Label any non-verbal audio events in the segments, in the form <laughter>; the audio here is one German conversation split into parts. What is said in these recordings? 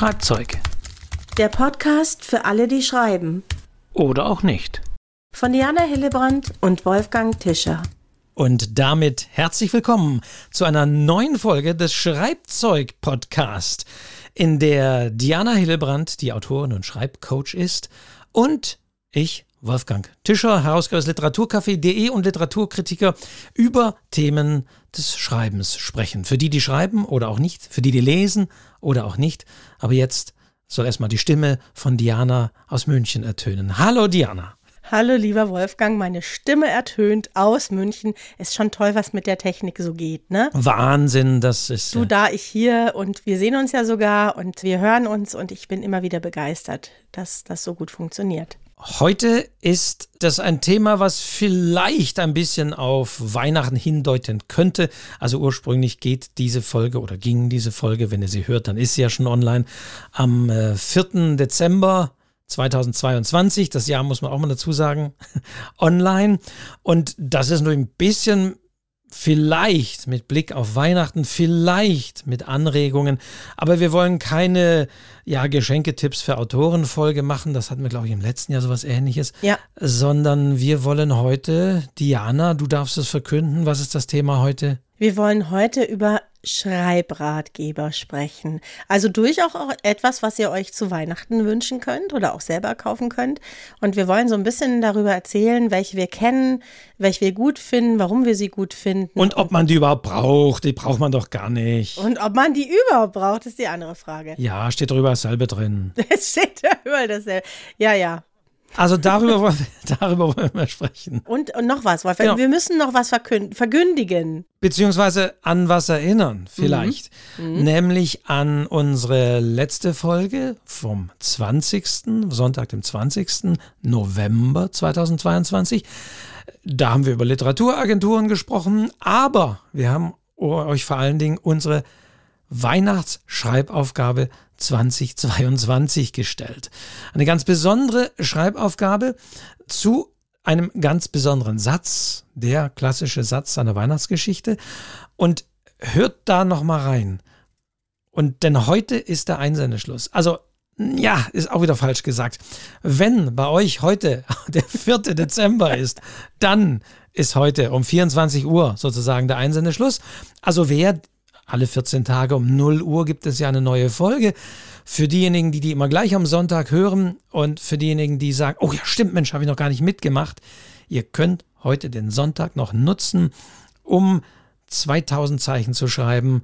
Schreibzeug. Der Podcast für alle, die schreiben. Oder auch nicht. Von Diana Hillebrand und Wolfgang Tischer. Und damit herzlich willkommen zu einer neuen Folge des Schreibzeug-Podcast, in der Diana Hillebrand die Autorin und Schreibcoach ist und ich, Wolfgang Tischer, Herausgeber des Literaturcafé.de und Literaturkritiker über Themen des Schreibens sprechen. Für die, die schreiben oder auch nicht, für die, die lesen oder auch nicht. Aber jetzt soll erstmal die Stimme von Diana aus München ertönen. Hallo Diana. Hallo lieber Wolfgang, meine Stimme ertönt aus München. Ist schon toll, was mit der Technik so geht, ne? Wahnsinn, das ist. Du da, ich hier und wir sehen uns ja sogar und wir hören uns und ich bin immer wieder begeistert, dass das so gut funktioniert. Heute ist das ein Thema, was vielleicht ein bisschen auf Weihnachten hindeuten könnte. Also ursprünglich geht diese Folge oder ging diese Folge, wenn ihr sie hört, dann ist sie ja schon online, am 4. Äh, Dezember 2022, das Jahr muss man auch mal dazu sagen, <laughs> online. Und das ist nur ein bisschen vielleicht mit Blick auf Weihnachten, vielleicht mit Anregungen. Aber wir wollen keine ja, Geschenketipps für Autorenfolge machen. Das hatten wir, glaube ich, im letzten Jahr sowas ähnliches. Ja. Sondern wir wollen heute, Diana, du darfst es verkünden. Was ist das Thema heute? Wir wollen heute über Schreibratgeber sprechen. Also durchaus auch etwas, was ihr euch zu Weihnachten wünschen könnt oder auch selber kaufen könnt. Und wir wollen so ein bisschen darüber erzählen, welche wir kennen, welche wir gut finden, warum wir sie gut finden. Und ob man die überhaupt braucht. Die braucht man doch gar nicht. Und ob man die überhaupt braucht, ist die andere Frage. Ja, steht drüber dasselbe drin. <laughs> Es steht da überall dasselbe. Ja, ja. Also darüber, wollen wir, <laughs> darüber wollen wir sprechen. Und, und noch was, Wolfgang. Genau. Wir müssen noch was verkündigen. Beziehungsweise an was erinnern, vielleicht. Mhm. Mhm. Nämlich an unsere letzte Folge vom 20. Sonntag, dem 20. November 2022. Da haben wir über Literaturagenturen gesprochen, aber wir haben euch vor allen Dingen unsere Weihnachtsschreibaufgabe 2022 gestellt. Eine ganz besondere Schreibaufgabe zu einem ganz besonderen Satz, der klassische Satz einer Weihnachtsgeschichte. Und hört da noch mal rein. Und denn heute ist der Einsendeschluss. Also ja, ist auch wieder falsch gesagt. Wenn bei euch heute <laughs> der 4. Dezember ist, dann ist heute um 24 Uhr sozusagen der Einsendeschluss. Also wer alle 14 Tage um 0 Uhr gibt es ja eine neue Folge. Für diejenigen, die die immer gleich am Sonntag hören und für diejenigen, die sagen, oh ja, stimmt, Mensch, habe ich noch gar nicht mitgemacht. Ihr könnt heute den Sonntag noch nutzen, um 2000 Zeichen zu schreiben.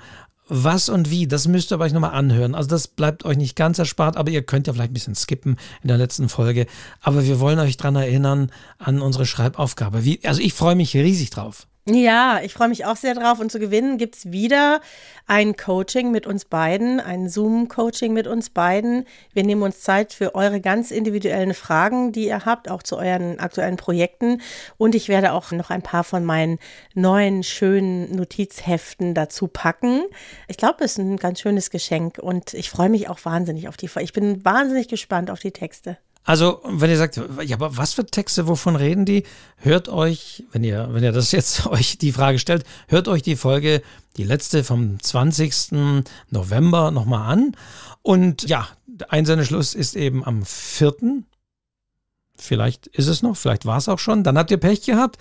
Was und wie, das müsst ihr euch nochmal anhören. Also das bleibt euch nicht ganz erspart, aber ihr könnt ja vielleicht ein bisschen skippen in der letzten Folge. Aber wir wollen euch daran erinnern an unsere Schreibaufgabe. Wie, also ich freue mich riesig drauf. Ja, ich freue mich auch sehr drauf. Und zu gewinnen gibt es wieder ein Coaching mit uns beiden, ein Zoom-Coaching mit uns beiden. Wir nehmen uns Zeit für eure ganz individuellen Fragen, die ihr habt, auch zu euren aktuellen Projekten. Und ich werde auch noch ein paar von meinen neuen, schönen Notizheften dazu packen. Ich glaube, es ist ein ganz schönes Geschenk und ich freue mich auch wahnsinnig auf die. Ich bin wahnsinnig gespannt auf die Texte. Also, wenn ihr sagt, ja, aber was für Texte, wovon reden die? Hört euch, wenn ihr, wenn ihr das <laughs> jetzt euch die Frage stellt, hört euch die Folge, die letzte vom 20. November nochmal an. Und ja, Einsendeschluss ist eben am 4. Vielleicht ist es noch, vielleicht war es auch schon. Dann habt ihr Pech gehabt.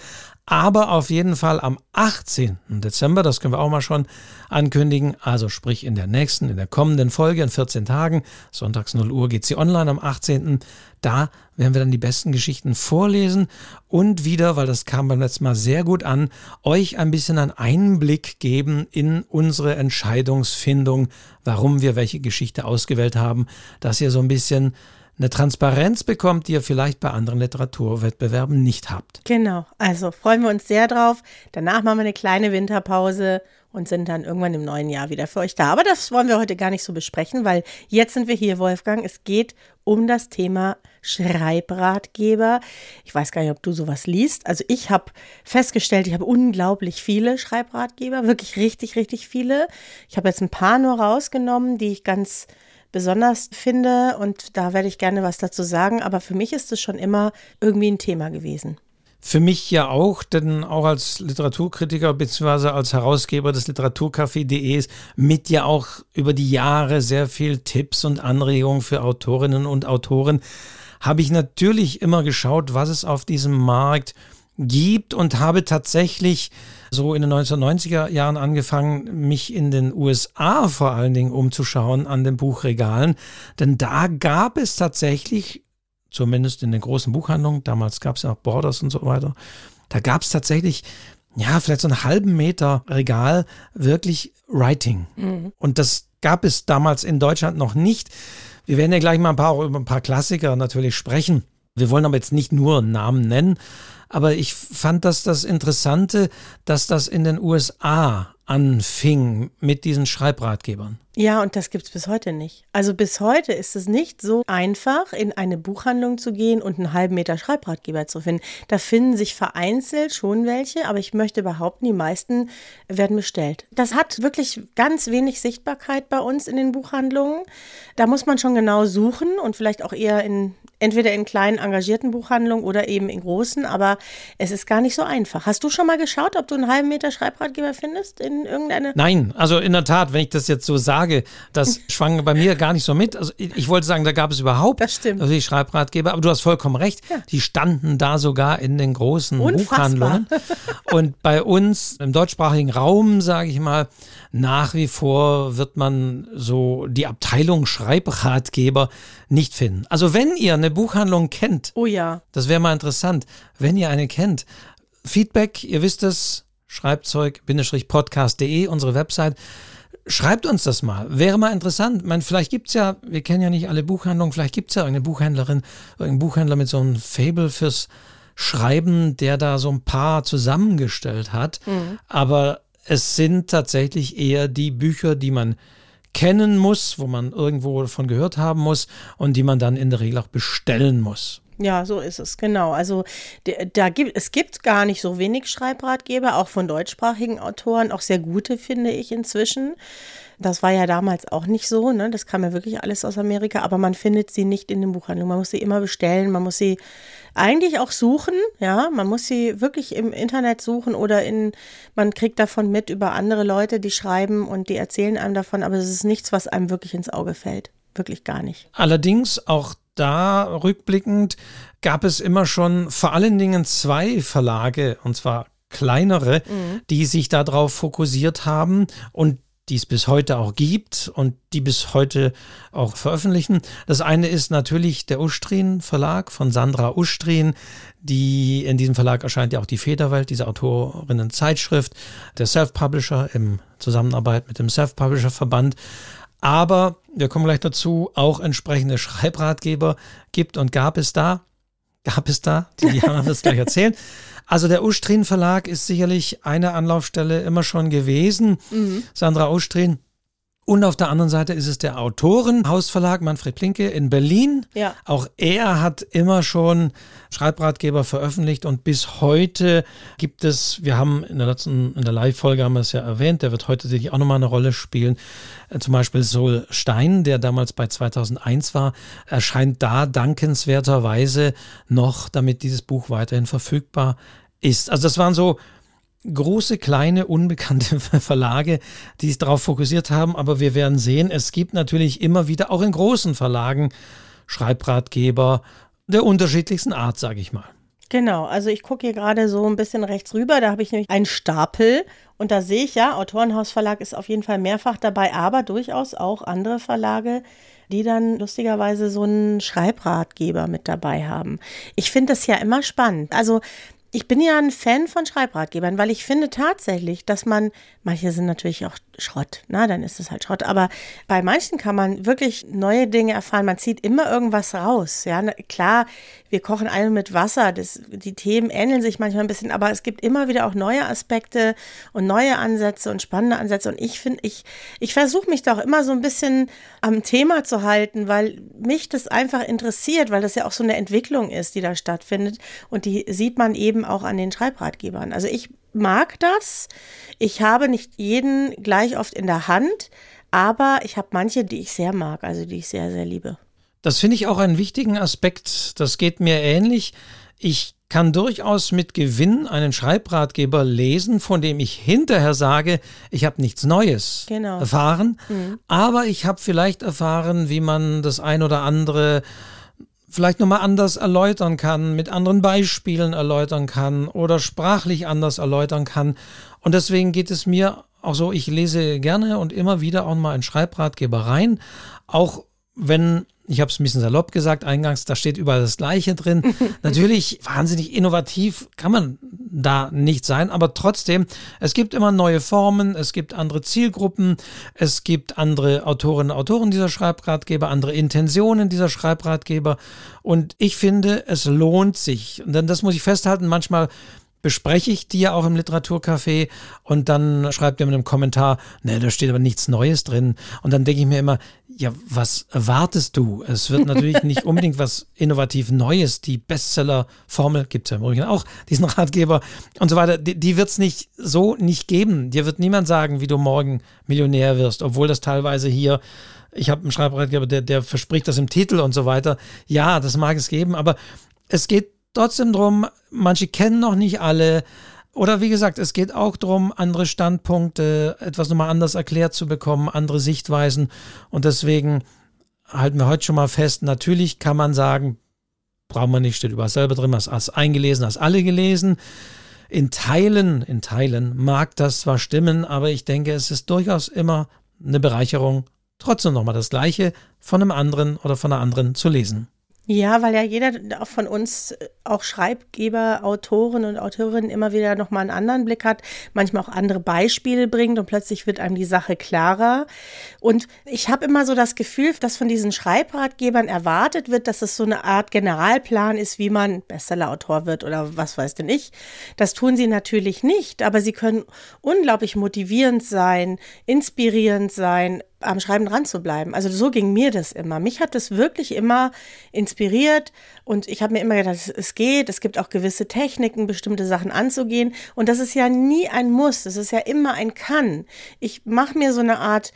Aber auf jeden Fall am 18. Dezember, das können wir auch mal schon ankündigen. Also sprich in der nächsten, in der kommenden Folge, in 14 Tagen, sonntags 0 Uhr geht sie online am 18. Da werden wir dann die besten Geschichten vorlesen und wieder, weil das kam beim letzten Mal sehr gut an, euch ein bisschen einen Einblick geben in unsere Entscheidungsfindung, warum wir welche Geschichte ausgewählt haben, dass ihr so ein bisschen eine Transparenz bekommt, die ihr vielleicht bei anderen Literaturwettbewerben nicht habt. Genau, also freuen wir uns sehr drauf. Danach machen wir eine kleine Winterpause und sind dann irgendwann im neuen Jahr wieder für euch da. Aber das wollen wir heute gar nicht so besprechen, weil jetzt sind wir hier, Wolfgang. Es geht um das Thema Schreibratgeber. Ich weiß gar nicht, ob du sowas liest. Also ich habe festgestellt, ich habe unglaublich viele Schreibratgeber, wirklich richtig, richtig viele. Ich habe jetzt ein paar nur rausgenommen, die ich ganz besonders finde und da werde ich gerne was dazu sagen. Aber für mich ist es schon immer irgendwie ein Thema gewesen. für mich ja auch, denn auch als Literaturkritiker bzw. als Herausgeber des Literaturcafé.de mit ja auch über die Jahre sehr viel Tipps und Anregungen für Autorinnen und Autoren, habe ich natürlich immer geschaut, was es auf diesem Markt gibt und habe tatsächlich so in den 1990er Jahren angefangen, mich in den USA vor allen Dingen umzuschauen an den Buchregalen. Denn da gab es tatsächlich zumindest in den großen Buchhandlungen, damals gab es ja auch Borders und so weiter, da gab es tatsächlich, ja, vielleicht so einen halben Meter Regal wirklich Writing. Mhm. Und das gab es damals in Deutschland noch nicht. Wir werden ja gleich mal ein paar, über ein paar Klassiker natürlich sprechen. Wir wollen aber jetzt nicht nur Namen nennen, aber ich fand das das Interessante, dass das in den USA anfing mit diesen Schreibratgebern. Ja, und das gibt es bis heute nicht. Also bis heute ist es nicht so einfach, in eine Buchhandlung zu gehen und einen halben Meter Schreibratgeber zu finden. Da finden sich vereinzelt schon welche, aber ich möchte behaupten, die meisten werden bestellt. Das hat wirklich ganz wenig Sichtbarkeit bei uns in den Buchhandlungen. Da muss man schon genau suchen und vielleicht auch eher in entweder in kleinen engagierten Buchhandlungen oder eben in großen, aber es ist gar nicht so einfach. Hast du schon mal geschaut, ob du einen halben Meter Schreibratgeber findest in irgendeine? Nein, also in der Tat, wenn ich das jetzt so sage, sage, das <laughs> schwang bei mir gar nicht so mit. Also ich, ich wollte sagen, da gab es überhaupt also die Schreibratgeber, aber du hast vollkommen recht. Ja. Die standen da sogar in den großen Unfassbar. Buchhandlungen. Und bei uns im deutschsprachigen Raum, sage ich mal, nach wie vor wird man so die Abteilung Schreibratgeber nicht finden. Also wenn ihr eine Buchhandlung kennt, oh ja, das wäre mal interessant, wenn ihr eine kennt. Feedback, ihr wisst es, schreibzeug-podcast.de, unsere Website. Schreibt uns das mal. Wäre mal interessant. Meine, vielleicht gibt es ja, wir kennen ja nicht alle Buchhandlungen, vielleicht gibt es ja irgendeine Buchhändlerin, irgendeinen Buchhändler mit so einem Fable fürs Schreiben, der da so ein paar zusammengestellt hat. Mhm. Aber es sind tatsächlich eher die Bücher, die man kennen muss, wo man irgendwo davon gehört haben muss und die man dann in der Regel auch bestellen muss. Ja, so ist es, genau. Also da gibt, es gibt gar nicht so wenig Schreibratgeber, auch von deutschsprachigen Autoren, auch sehr gute, finde ich inzwischen. Das war ja damals auch nicht so, ne? Das kam ja wirklich alles aus Amerika, aber man findet sie nicht in den Buchhandlungen. Man muss sie immer bestellen, man muss sie eigentlich auch suchen, ja, man muss sie wirklich im Internet suchen oder in, man kriegt davon mit über andere Leute, die schreiben und die erzählen einem davon, aber es ist nichts, was einem wirklich ins Auge fällt. Wirklich gar nicht. Allerdings auch da rückblickend gab es immer schon vor allen Dingen zwei Verlage, und zwar kleinere, mhm. die sich darauf fokussiert haben und die es bis heute auch gibt und die bis heute auch veröffentlichen. Das eine ist natürlich der Ustrin Verlag von Sandra Ustrin, die in diesem Verlag erscheint ja auch die Federwelt, diese Autorinnen-Zeitschrift, der Self-Publisher im Zusammenarbeit mit dem Self-Publisher Verband aber wir kommen gleich dazu, auch entsprechende Schreibratgeber gibt und gab es da. Gab es da, die Diana wird es gleich erzählen. Also der Ustrin Verlag ist sicherlich eine Anlaufstelle immer schon gewesen. Mhm. Sandra Ustrin und auf der anderen Seite ist es der Autorenhausverlag Manfred Plinke in Berlin. Ja. Auch er hat immer schon Schreibratgeber veröffentlicht und bis heute gibt es, wir haben in der letzten, in der Live-Folge haben wir es ja erwähnt, der wird heute sicherlich auch nochmal eine Rolle spielen. Äh, zum Beispiel Sol Stein, der damals bei 2001 war, erscheint da dankenswerterweise noch, damit dieses Buch weiterhin verfügbar ist. Also das waren so große, kleine, unbekannte <laughs> Verlage, die es darauf fokussiert haben. Aber wir werden sehen, es gibt natürlich immer wieder auch in großen Verlagen Schreibratgeber der unterschiedlichsten Art, sage ich mal. Genau, also ich gucke hier gerade so ein bisschen rechts rüber, da habe ich nämlich einen Stapel und da sehe ich ja, Autorenhausverlag ist auf jeden Fall mehrfach dabei, aber durchaus auch andere Verlage, die dann lustigerweise so einen Schreibratgeber mit dabei haben. Ich finde das ja immer spannend. Also ich bin ja ein Fan von Schreibratgebern, weil ich finde tatsächlich, dass man, manche sind natürlich auch Schrott, na, dann ist es halt Schrott, aber bei manchen kann man wirklich neue Dinge erfahren. Man zieht immer irgendwas raus. Ja, klar, wir kochen alle mit Wasser, das, die Themen ähneln sich manchmal ein bisschen, aber es gibt immer wieder auch neue Aspekte und neue Ansätze und spannende Ansätze. Und ich finde, ich, ich versuche mich doch immer so ein bisschen am Thema zu halten, weil mich das einfach interessiert, weil das ja auch so eine Entwicklung ist, die da stattfindet. Und die sieht man eben auch an den Schreibratgebern. Also ich mag das. Ich habe nicht jeden gleich oft in der Hand, aber ich habe manche, die ich sehr mag, also die ich sehr, sehr liebe. Das finde ich auch einen wichtigen Aspekt. Das geht mir ähnlich. Ich kann durchaus mit Gewinn einen Schreibratgeber lesen, von dem ich hinterher sage, ich habe nichts Neues Genau. erfahren, aber ich habe vielleicht erfahren, wie man das ein oder andere vielleicht nochmal anders erläutern kann, mit anderen Beispielen erläutern kann oder sprachlich anders erläutern kann. Und deswegen geht es mir auch so, ich lese gerne und immer wieder auch mal einen Schreibratgeber rein, auch wenn ich habe es ein bisschen salopp gesagt, eingangs, da steht überall das Gleiche drin. <laughs> Natürlich wahnsinnig innovativ kann man da nicht sein, aber trotzdem, es gibt immer neue Formen, es gibt andere Zielgruppen, es gibt andere Autorinnen und Autoren dieser Schreibratgeber, andere Intentionen dieser Schreibratgeber und ich finde, es lohnt sich. Und dann, das muss ich festhalten, manchmal bespreche ich die ja auch im Literaturcafé und dann schreibt jemand im Kommentar, ne, da steht aber nichts Neues drin. Und dann denke ich mir immer, ja, was erwartest du? Es wird natürlich nicht <laughs> unbedingt was innovativ Neues. Die Bestseller-Formel gibt es ja im Übrigen auch, diesen Ratgeber und so weiter. Die, die wird es nicht so nicht geben. Dir wird niemand sagen, wie du morgen Millionär wirst, obwohl das teilweise hier ich habe einen Schreibratgeber, der, der verspricht das im Titel und so weiter. Ja, das mag es geben, aber es geht trotzdem drum, manche kennen noch nicht alle. Oder wie gesagt, es geht auch darum, andere Standpunkte, etwas nochmal anders erklärt zu bekommen, andere Sichtweisen. Und deswegen halten wir heute schon mal fest, natürlich kann man sagen, brauchen wir nicht, steht überall selber drin, hast, hast eingelesen, hast alle gelesen. In Teilen, in Teilen mag das zwar stimmen, aber ich denke, es ist durchaus immer eine Bereicherung, trotzdem nochmal das Gleiche von einem anderen oder von einer anderen zu lesen. Ja, weil ja jeder von uns, äh, auch Schreibgeber, Autoren und Autorinnen immer wieder nochmal einen anderen Blick hat, manchmal auch andere Beispiele bringt und plötzlich wird einem die Sache klarer. Und ich habe immer so das Gefühl, dass von diesen Schreibratgebern erwartet wird, dass es so eine Art Generalplan ist, wie man Bestsellerautor wird oder was weiß denn ich. Das tun sie natürlich nicht, aber sie können unglaublich motivierend sein, inspirierend sein, am Schreiben dran zu bleiben. Also so ging mir das immer. Mich hat das wirklich immer inspiriert und ich habe mir immer gedacht, es geht, es gibt auch gewisse Techniken, bestimmte Sachen anzugehen und das ist ja nie ein Muss, das ist ja immer ein Kann. Ich mache mir so eine Art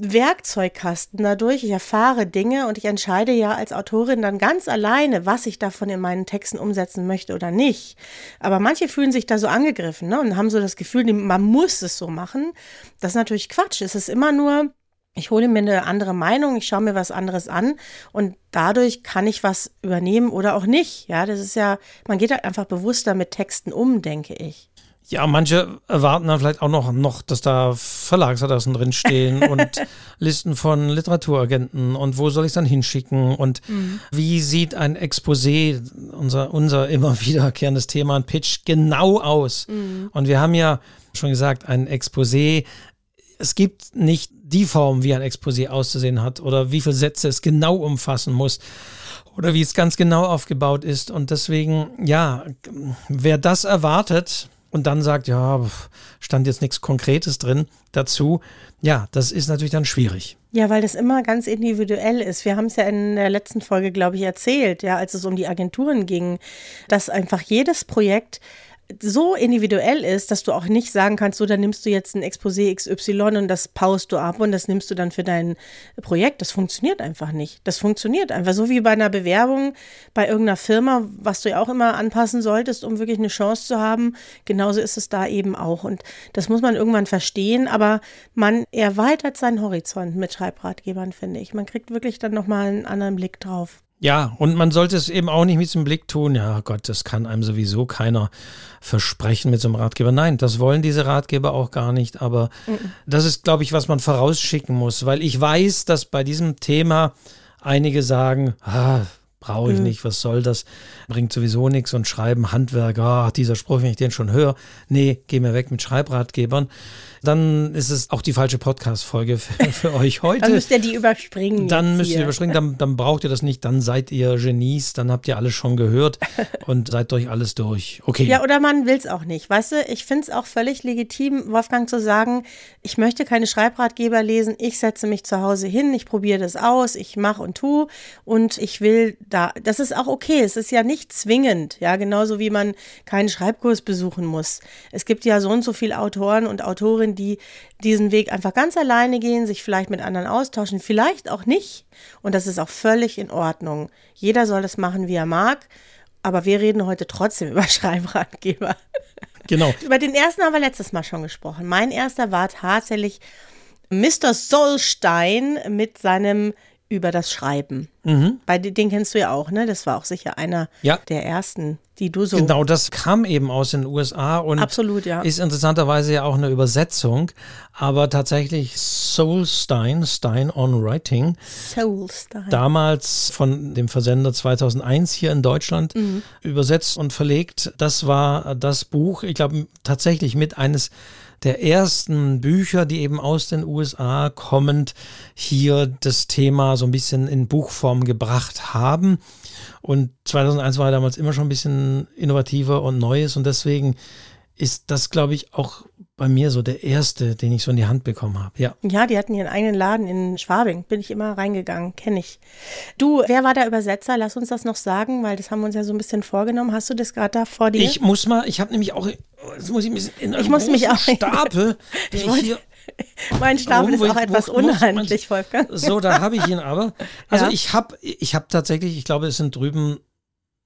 Werkzeugkasten dadurch. Ich erfahre Dinge und ich entscheide ja als Autorin dann ganz alleine, was ich davon in meinen Texten umsetzen möchte oder nicht. Aber manche fühlen sich da so angegriffen ne, und haben so das Gefühl, man muss es so machen. Das ist natürlich Quatsch. Es ist immer nur, ich hole mir eine andere Meinung, ich schaue mir was anderes an und dadurch kann ich was übernehmen oder auch nicht. Ja, das ist ja, man geht halt einfach bewusster mit Texten um, denke ich. Ja, manche erwarten dann vielleicht auch noch, noch dass da Verlagsadressen drinstehen <laughs> und Listen von Literaturagenten und wo soll ich es dann hinschicken und mhm. wie sieht ein Exposé, unser, unser immer <laughs> wiederkehrendes Thema, ein Pitch, genau aus. Mhm. Und wir haben ja schon gesagt, ein Exposé, es gibt nicht die Form, wie ein Exposé auszusehen hat oder wie viele Sätze es genau umfassen muss oder wie es ganz genau aufgebaut ist. Und deswegen, ja, wer das erwartet, und dann sagt, ja, stand jetzt nichts Konkretes drin dazu, ja, das ist natürlich dann schwierig. Ja, weil das immer ganz individuell ist. Wir haben es ja in der letzten Folge, glaube ich, erzählt, ja, als es um die Agenturen ging, dass einfach jedes Projekt so individuell ist, dass du auch nicht sagen kannst, so, dann nimmst du jetzt ein Exposé XY und das paust du ab und das nimmst du dann für dein Projekt. Das funktioniert einfach nicht. Das funktioniert einfach so wie bei einer Bewerbung bei irgendeiner Firma, was du ja auch immer anpassen solltest, um wirklich eine Chance zu haben. Genauso ist es da eben auch. Und das muss man irgendwann verstehen, aber man erweitert seinen Horizont mit Schreibratgebern, finde ich. Man kriegt wirklich dann nochmal einen anderen Blick drauf. Ja, und man sollte es eben auch nicht mit dem Blick tun, ja Gott, das kann einem sowieso keiner versprechen mit so einem Ratgeber. Nein, das wollen diese Ratgeber auch gar nicht, aber mhm. das ist, glaube ich, was man vorausschicken muss, weil ich weiß, dass bei diesem Thema einige sagen, ah, brauche ich mhm. nicht, was soll das, bringt sowieso nichts und schreiben Handwerk, ah, dieser Spruch, wenn ich den schon höre, nee, geh mir weg mit Schreibratgebern dann ist es auch die falsche Podcast-Folge für, <laughs> für, euch heute. dann müsst ihr die überspringen. Dann müsst ihr überspringen, dann, dann, braucht ihr das nicht, dann seid ihr Genies, dann habt ihr alles schon gehört <laughs> und seid durch alles durch. Okay. Ja, oder man will es auch nicht. Weißt du, ich finde es auch völlig legitim, Wolfgang zu sagen, ich möchte keine Schreibratgeber lesen, ich setze mich zu Hause hin, ich probiere das aus, ich mache und tue und ich will da, das ist auch okay, es ist ja nicht zwingend, ja, genauso wie man keinen Schreibkurs besuchen muss. Es gibt ja so und so viele Autoren und Autorinnen, Autorin, die diesen Weg einfach ganz alleine gehen, sich vielleicht mit anderen austauschen, vielleicht auch nicht. Und das ist auch völlig in Ordnung. Jeder soll das machen, wie er mag. aber wir reden heute trotzdem <laughs> über Schreibratgeber. Genau. Über den ersten haben wir letztes Mal schon gesprochen. Mein erster war tatsächlich Mr. Solstein mit seinem über das Schreiben. Mhm. Bei den kennst du ja auch, ne? Das war auch sicher einer Ja. der ersten, die du so. Genau, das kam eben aus den USA und Absolut, ja. ist interessanterweise ja auch eine Übersetzung, aber tatsächlich Soulstein, Stein on Writing, Soulstein. damals von dem Versender 2001 hier in Deutschland Mhm. übersetzt und verlegt. Das war das Buch, ich glaube tatsächlich mit eines der ersten Bücher, die eben aus den USA kommend hier das Thema so ein bisschen in Buchform gebracht haben. Und 2001 war damals immer schon ein bisschen innovativer und Neues und deswegen ist das, glaube ich, auch bei mir so der erste, den ich so in die Hand bekommen habe. Ja. Ja, die hatten ihren eigenen Laden in Schwabing. Bin ich immer reingegangen, kenne ich. Du, wer war der Übersetzer? Lass uns das noch sagen, weil das haben wir uns ja so ein bisschen vorgenommen. Hast du das gerade da vor dir? Ich muss mal, ich habe nämlich auch, jetzt muss ich bisschen in einem Ich muss mich auch- Stapel, <laughs> ich wollte- hier, <laughs> mein Stapel ist auch etwas unhandlich, Wolfgang. so, da habe ich ihn aber. Also <laughs> Ja. ich habe, ich habe tatsächlich, ich glaube, es sind drüben,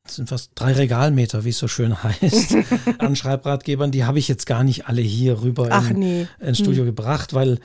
es sind fast drei Regalmeter, wie es so schön heißt, <laughs> an Schreibratgebern. Die habe ich jetzt gar nicht alle hier rüber Ach in, nee. ins Studio gebracht, weil,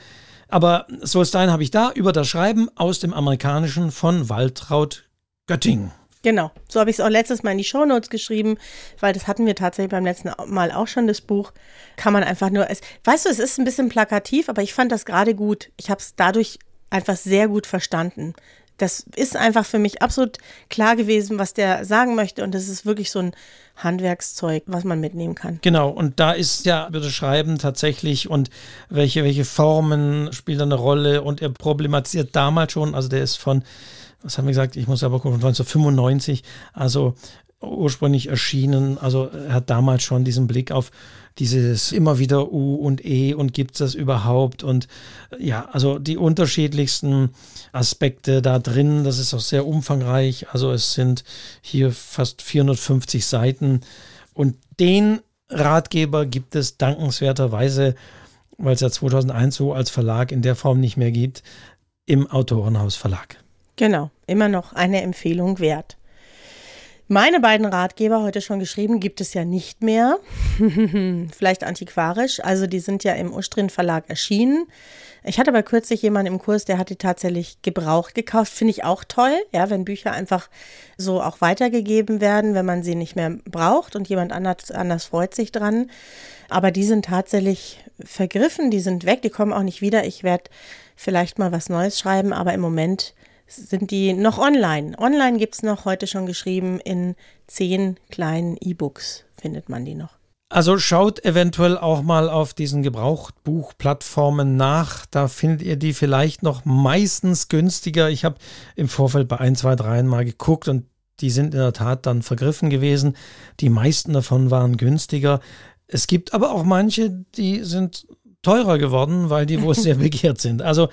aber Solstein habe ich da über das Schreiben aus dem Amerikanischen von Waltraud Götting. Genau, so habe ich es auch letztes Mal in die Shownotes geschrieben, weil das hatten wir tatsächlich beim letzten Mal auch schon, das Buch. Kann man einfach nur, es, weißt du, es ist ein bisschen plakativ, aber ich fand das gerade gut. Ich habe es dadurch einfach sehr gut verstanden. Das ist einfach für mich absolut klar gewesen, was der sagen möchte. Und das ist wirklich so ein Handwerkszeug, was man mitnehmen kann. Genau, und da ist ja das Schreiben tatsächlich und welche, welche Formen spielen da eine Rolle? Und er problematisiert damals schon, also der ist von, was haben wir gesagt, ich muss aber gucken, von 1995, also ursprünglich erschienen, also er hat damals schon diesen Blick auf dieses immer wieder U und E und gibt es das überhaupt und ja, also die unterschiedlichsten Aspekte da drin, das ist auch sehr umfangreich, also es sind hier fast 450 Seiten und den Ratgeber gibt es dankenswerterweise, weil es ja 2001 so als Verlag in der Form nicht mehr gibt, im Autorenhaus Verlag. Genau, immer noch eine Empfehlung wert. Meine beiden Ratgeber, heute schon geschrieben, gibt es ja nicht mehr. <laughs> Vielleicht antiquarisch. Also die sind ja im Ustrin Verlag erschienen. Ich hatte aber kürzlich jemanden im Kurs, der hat die tatsächlich gebraucht gekauft. Finde ich auch toll, ja, wenn Bücher einfach so auch weitergegeben werden, wenn man sie nicht mehr braucht und jemand anders, anders freut sich dran. Aber die sind tatsächlich vergriffen, die sind weg, die kommen auch nicht wieder. Ich werde vielleicht mal was Neues schreiben, aber im Moment sind die noch online. Online gibt es noch heute schon geschrieben in zehn kleinen E-Books findet man die noch. Also schaut eventuell auch mal auf diesen Gebrauchtbuchplattformen nach. Da findet ihr die vielleicht noch meistens günstiger. Ich habe im Vorfeld bei 1, 2, 3 mal geguckt und die sind in der Tat dann vergriffen gewesen. Die meisten davon waren günstiger. Es gibt aber auch manche, die sind teurer geworden, weil die wohl sehr <laughs> begehrt sind. Also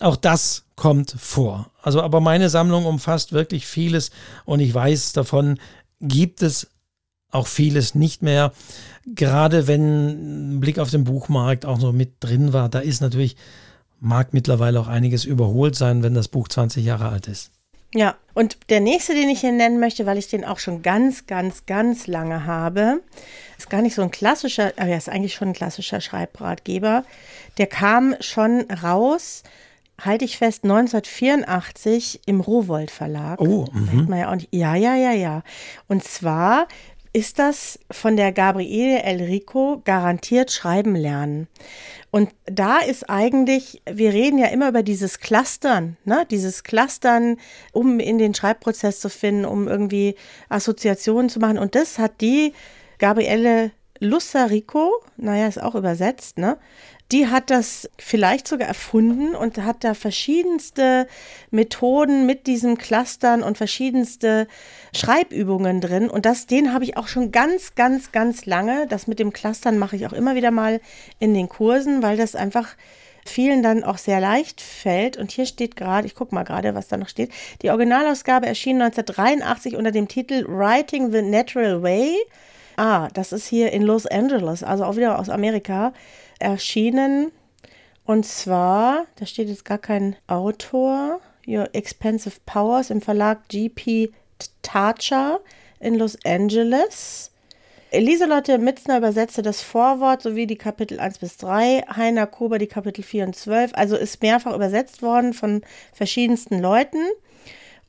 auch das kommt vor. Also aber meine Sammlung umfasst wirklich vieles und ich weiß, davon gibt es auch vieles nicht mehr. Gerade wenn ein Blick auf den Buchmarkt auch noch mit drin war, da ist natürlich, mag mittlerweile auch einiges überholt sein, wenn das Buch 20 Jahre alt ist. Ja, und der nächste, den ich hier nennen möchte, weil ich den auch schon ganz, ganz, ganz lange habe, ist gar nicht so ein klassischer, aber er ist eigentlich schon ein klassischer Schreibratgeber. Der kam schon raus, halte ich fest, 1984 im Rowold Verlag. Oh. Hat man ja, auch nicht, ja, ja, ja, ja. Und zwar ist das von der Gabriele Elrico garantiert schreiben lernen. Und da ist eigentlich, wir reden ja immer über dieses Clustern, ne? dieses Clustern, um in den Schreibprozess zu finden, um irgendwie Assoziationen zu machen. Und das hat die Gabriele Lussarico, naja, ist auch übersetzt, ne? Die hat das vielleicht sogar erfunden und hat da verschiedenste Methoden mit diesen Clustern und verschiedenste Schreibübungen drin. Und das, den habe ich auch schon ganz, ganz, ganz lange. Das mit dem Clustern mache ich auch immer wieder mal in den Kursen, weil das einfach vielen dann auch sehr leicht fällt. Und hier steht gerade, ich gucke mal gerade, was da noch steht. Die Originalausgabe erschien 1983 unter dem Titel Writing the Natural Way. Ah, das ist hier in Los Angeles, also auch wieder aus Amerika, erschienen. Und zwar, da steht jetzt gar kein Autor, Your Expensive Powers im Verlag GP Tacha in Los Angeles. Lieselotte Mitzner übersetzte das Vorwort sowie die Kapitel 1 bis 3, Heiner Kober die Kapitel 4 und 12. Also ist mehrfach übersetzt worden von verschiedensten Leuten.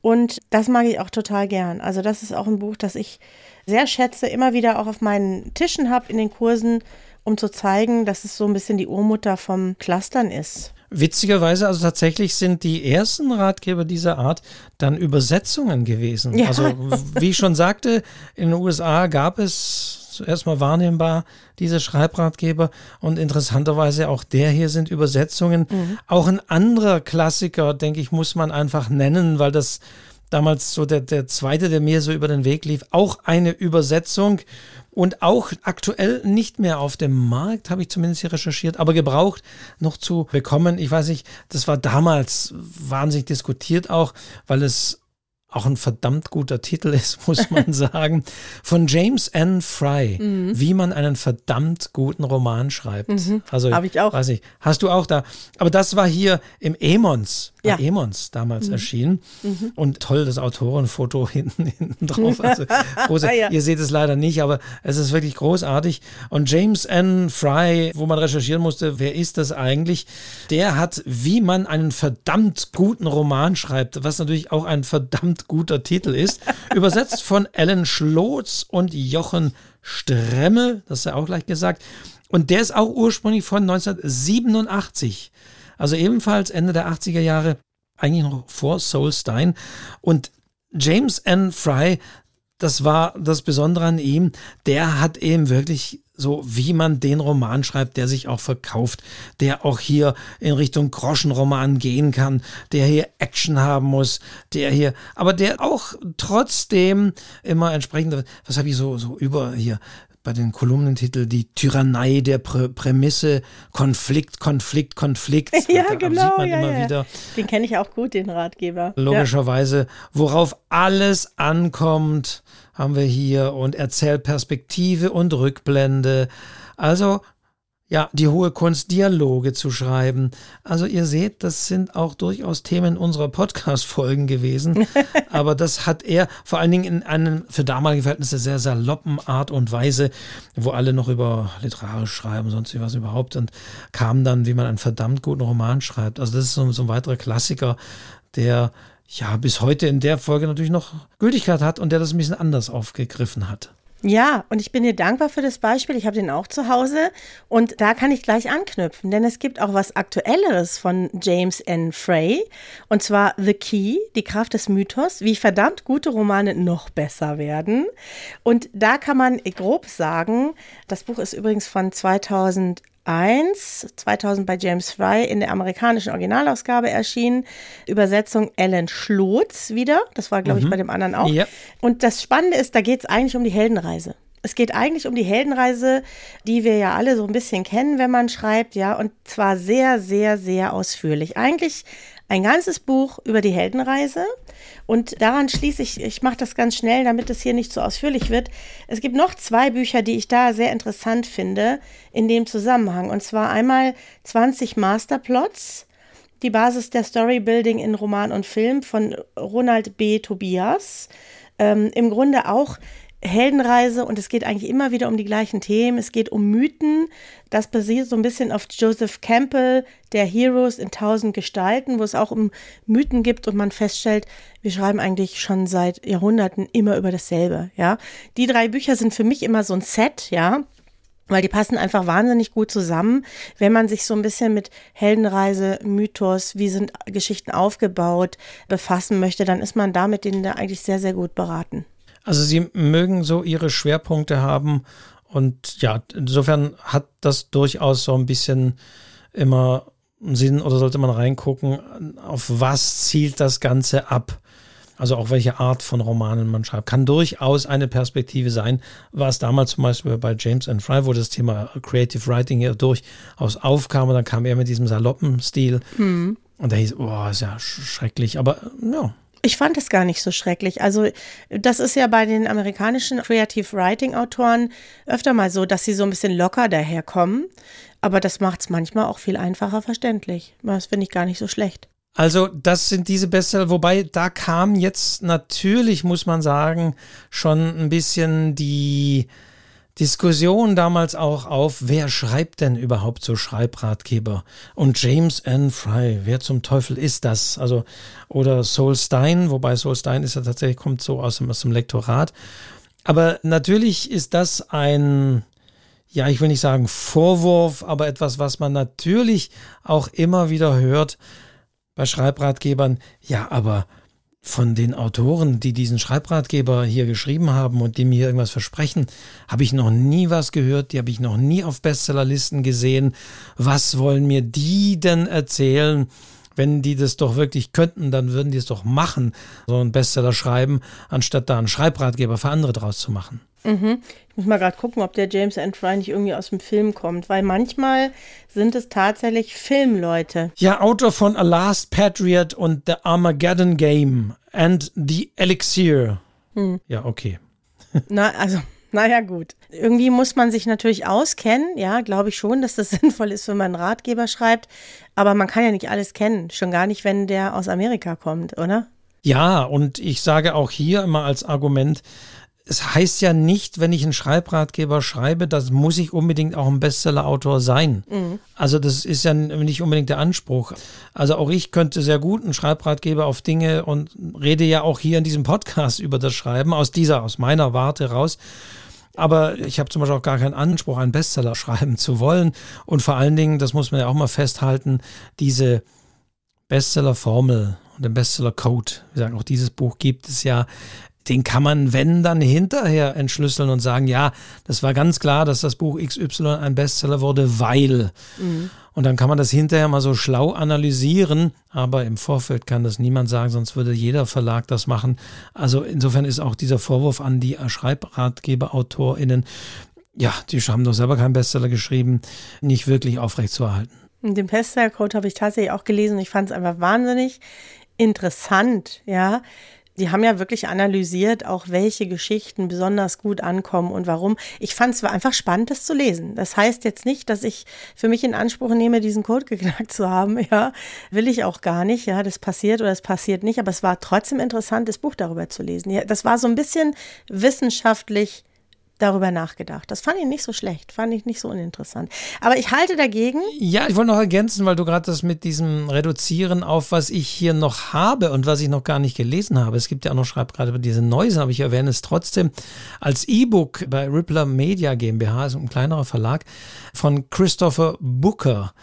Und das mag ich auch total gern. Also das ist auch ein Buch, das ich sehr schätze, immer wieder auch auf meinen Tischen habe in den Kursen, um zu zeigen, dass es so ein bisschen die Urmutter vom Clustern ist. Witzigerweise, also tatsächlich sind die ersten Ratgeber dieser Art dann Übersetzungen gewesen. Ja. Also wie ich schon sagte, in den USA gab es zuerst mal wahrnehmbar diese Schreibratgeber und interessanterweise auch der hier sind Übersetzungen. Mhm. Auch ein anderer Klassiker, denke ich, muss man einfach nennen, weil das damals so der, der zweite, der mir so über den Weg lief, auch eine Übersetzung und auch aktuell nicht mehr auf dem Markt, habe ich zumindest hier recherchiert, aber gebraucht noch zu bekommen. Ich weiß nicht, das war damals wahnsinnig diskutiert auch, weil es auch ein verdammt guter Titel ist, <laughs> muss man <laughs> sagen, von James N. Fry, mhm. wie man einen verdammt guten Roman schreibt. Mhm. Also, habe ich auch. Weiß ich, hast du auch da. Aber das war hier im Emons, ja. Emons damals mhm. erschienen. Mhm. Und toll das Autorenfoto <laughs> hinten, hinten drauf. Also, große, ja. Ihr seht es leider nicht, aber es ist wirklich großartig. Und James N. Fry, wo man recherchieren musste, wer ist das eigentlich? Der hat, wie man einen verdammt guten Roman schreibt, was natürlich auch ein verdammt verdammt guter Titel ist. <laughs> Übersetzt von Ellen Schlotz und Jochen Stremmel, das ist ja auch gleich gesagt. Und der ist auch ursprünglich von 1987. Also ebenfalls Ende der 80er Jahre, eigentlich noch vor Soulstein. Und James N. Fry, das war das Besondere an ihm, der hat eben wirklich so wie man den Roman schreibt, der sich auch verkauft, der auch hier in Richtung Groschenroman gehen kann, der hier Action haben muss, der hier, aber der auch trotzdem immer entsprechend, was habe ich so, so über hier, bei den Kolumnentitel die Tyrannei der Prä Prämisse, Konflikt, Konflikt, Konflikt. <laughs> Ja, da genau. Sieht man ja, immer ja. wieder. Den kenne ich auch gut, den Ratgeber. Logischerweise, worauf alles ankommt, haben wir hier und Erzählperspektive und Rückblende. Also ja, die hohe Kunst, Dialoge zu schreiben. Also ihr seht, das sind auch durchaus Themen unserer Podcast-Folgen gewesen. <laughs> Aber das hat er vor allen Dingen in einem für damalige Verhältnisse sehr saloppen Art und Weise, wo alle noch über literarisch schreiben, sonst wie was überhaupt und kam dann, wie man einen verdammt guten Roman schreibt. Also das ist so, so ein weiterer Klassiker, der ja bis heute in der Folge natürlich noch Gültigkeit hat und der das ein bisschen anders aufgegriffen hat. Ja, und ich bin dir dankbar für das Beispiel. Ich habe den auch zu Hause und da kann ich gleich anknüpfen, denn es gibt auch was Aktuelleres von James N. Frey und zwar The Key, die Kraft des Mythos, wie verdammt gute Romane noch besser werden. Und da kann man grob sagen, das Buch ist übrigens von 2000 1, 2000 bei James Fry in der amerikanischen Originalausgabe erschienen. Übersetzung Ellen Schlotz wieder. Das war, glaube mhm. ich, bei dem anderen auch. Ja. Und das Spannende ist, da geht es eigentlich um die Heldenreise. Es geht eigentlich um die Heldenreise, die wir ja alle so ein bisschen kennen, wenn man schreibt, ja, und zwar sehr, sehr, sehr ausführlich. Eigentlich ein ganzes Buch über die Heldenreise. Und daran schließe ich, ich mache das ganz schnell, damit es hier nicht so ausführlich wird. Es gibt noch zwei Bücher, die ich da sehr interessant finde in dem Zusammenhang. Und zwar einmal 20 Masterplots, die Basis der Storybuilding in Roman und Film von Ronald B. Tobias. Ähm, Im Grunde auch Heldenreise und es geht eigentlich immer wieder um die gleichen Themen. Es geht um Mythen. Das basiert so ein bisschen auf Joseph Campbell, der Heroes in tausend Gestalten, wo es auch um Mythen gibt und man feststellt, wir schreiben eigentlich schon seit Jahrhunderten immer über dasselbe, ja. Die drei Bücher sind für mich immer so ein Set, ja weil die passen einfach wahnsinnig gut zusammen, wenn man sich so ein bisschen mit Heldenreise, Mythos, wie sind Geschichten aufgebaut, befassen möchte, dann ist man da mit denen da eigentlich sehr, sehr gut beraten. Also sie mögen so ihre Schwerpunkte haben und ja, insofern hat das durchaus so ein bisschen immer Sinn oder sollte man reingucken, auf was zielt das Ganze ab? Also auch welche Art von Romanen man schreibt. Kann durchaus eine Perspektive sein. War es damals zum Beispiel bei James and Fry, wo das Thema Creative Writing ja durchaus aufkam und dann kam er mit diesem saloppen Stil. Mhm. Und da hieß, oh, ist ja schrecklich. Aber ja, ich fand es gar nicht so schrecklich. Also das ist ja bei den amerikanischen Creative Writing Autoren öfter mal so, dass sie so ein bisschen locker daherkommen. Aber das macht es manchmal auch viel einfacher verständlich. Das finde ich gar nicht so schlecht. Also das sind diese Bestseller, wobei da kam jetzt natürlich, muss man sagen, schon ein bisschen die Diskussion damals auch auf, wer schreibt denn überhaupt so Schreibratgeber? Und James N. Fry, wer zum Teufel ist das? Also, oder Sol Stein, wobei Sol Stein ist ja tatsächlich, kommt so aus aus dem Lektorat. Aber natürlich ist das ein, ja, ich will nicht sagen Vorwurf, aber etwas, was man natürlich auch immer wieder hört bei Schreibratgebern. Ja, aber von den Autoren, die diesen Schreibratgeber hier geschrieben haben und die mir irgendwas versprechen, habe ich noch nie was gehört, die habe ich noch nie auf Bestsellerlisten gesehen. Was wollen mir die denn erzählen? Wenn die das doch wirklich könnten, dann würden die es doch machen, so einen Bestseller schreiben, anstatt da einen Schreibratgeber für andere draus zu machen. Mhm. Ich muss mal gerade gucken, ob der James N. Fry nicht irgendwie aus dem Film kommt, weil manchmal sind es tatsächlich Filmleute. Ja, Autor von A Last Patriot und The Armageddon Game and The Elixir. Hm. Ja, okay. <laughs> Na, also, naja, gut. Irgendwie muss man sich natürlich auskennen. Ja, glaube ich schon, dass das <laughs> sinnvoll ist, wenn man einen Ratgeber schreibt. Aber man kann ja nicht alles kennen. Schon gar nicht, wenn der aus Amerika kommt, oder? Ja, und ich sage auch hier immer als Argument, es heißt ja nicht, wenn ich einen Schreibratgeber schreibe, das muss ich unbedingt auch ein Bestseller-Autor sein. Mhm. Also das ist ja nicht unbedingt der Anspruch. Also auch ich könnte sehr gut einen Schreibratgeber auf Dinge und rede ja auch hier in diesem Podcast <laughs> über das Schreiben, aus dieser, aus meiner Warte raus. Aber ich habe zum Beispiel auch gar keinen Anspruch, einen Bestseller <laughs> schreiben zu wollen. Und vor allen Dingen, das muss man ja auch mal festhalten, diese Bestseller-Formel und den Bestseller-Code, wie gesagt, auch dieses Buch gibt es ja, den kann man, wenn, dann hinterher entschlüsseln und sagen, ja, das war ganz klar, dass das Buch XY ein Bestseller wurde, weil. Mhm. Und dann kann man das hinterher mal so schlau analysieren, aber im Vorfeld kann das niemand sagen, sonst würde jeder Verlag das machen. Also insofern ist auch dieser Vorwurf an die SchreibratgeberautorInnen, ja, die haben doch selber keinen Bestseller geschrieben, nicht wirklich aufrechtzuerhalten. Den Bestseller-Code habe ich tatsächlich auch gelesen und ich fand es einfach wahnsinnig interessant, ja, die haben ja wirklich analysiert, auch welche Geschichten besonders gut ankommen und warum. Ich fand es einfach spannend, das zu lesen. Das heißt jetzt nicht, dass ich für mich in Anspruch nehme, diesen Code geknackt zu haben. <laughs> Ja, will ich auch gar nicht. Ja, das passiert oder das passiert nicht. Aber es war trotzdem interessant, das Buch darüber zu lesen. Ja, das war so ein bisschen wissenschaftlich darüber nachgedacht. Das fand ich nicht so schlecht, fand ich nicht so uninteressant. Aber ich halte dagegen. Ja, ich wollte noch ergänzen, weil du gerade das mit diesem Reduzieren auf, was ich hier noch habe und was ich noch gar nicht gelesen habe. Es gibt ja auch noch, schreibt gerade über diese Neusen, aber ich erwähne es trotzdem als E-Book bei Rippler Media GmbH, also ein kleinerer Verlag, von Christopher Booker.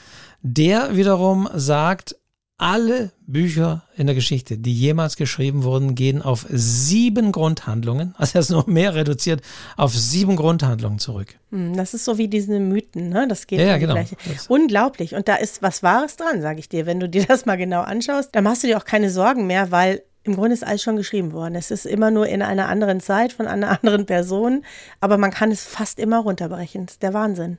Der wiederum sagt, alle Bücher in der Geschichte, die jemals geschrieben wurden, gehen auf sieben Grundhandlungen, also er ist noch mehr reduziert, auf sieben Grundhandlungen zurück. Hm, das ist so wie diese Mythen, ne? Das geht ja, ja genau. Gleiche. Unglaublich. Und da ist was Wahres dran, sage ich dir. Wenn du dir das mal genau anschaust, dann machst du dir auch keine Sorgen mehr, weil im Grunde ist alles schon geschrieben worden. Es ist immer nur in einer anderen Zeit von einer <laughs> anderen Person, aber man kann es fast immer runterbrechen. Das ist der Wahnsinn.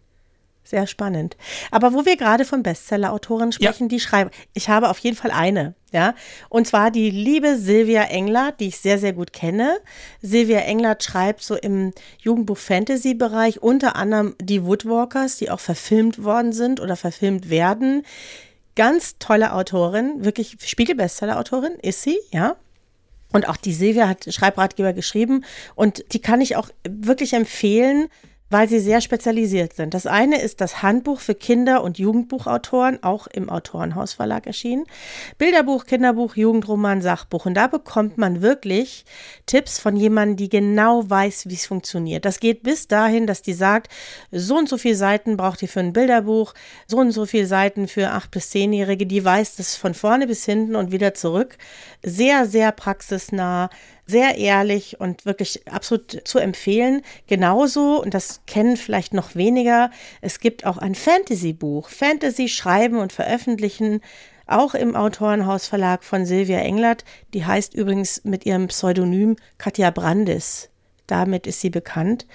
Sehr spannend. Aber wo wir gerade von Bestseller-Autoren sprechen, ja. die schreiben, ich habe auf jeden Fall eine, ja. Und zwar die liebe Silvia Englert, die ich sehr, sehr gut kenne. Silvia Englert schreibt so im Jugendbuch-Fantasy-Bereich unter anderem die Woodwalkers, die auch verfilmt worden sind oder verfilmt werden. Ganz tolle Autorin, wirklich Spiegel-Bestseller-Autorin ist sie, ja. Und auch die Silvia hat Schreibratgeber geschrieben und die kann ich auch wirklich empfehlen weil sie sehr spezialisiert sind. Das eine ist das Handbuch für Kinder- und Jugendbuchautoren, auch im Autorenhausverlag erschienen. Bilderbuch, Kinderbuch, Jugendroman, Sachbuch. Und da bekommt man wirklich Tipps von jemandem, die genau weiß, wie es funktioniert. Das geht bis dahin, dass die sagt, so und so viele Seiten braucht ihr für ein Bilderbuch, so und so viele Seiten für acht bis zehnjährige. Die weiß das von vorne bis hinten und wieder zurück. Sehr, sehr praxisnah sehr ehrlich und wirklich absolut zu empfehlen. Genauso, und das kennen vielleicht noch weniger, es gibt auch ein Fantasy-Buch. Fantasy schreiben und veröffentlichen, auch im Autorenhausverlag von Silvia Englert. Die heißt übrigens mit ihrem Pseudonym Katja Brandis. Damit ist sie bekannt.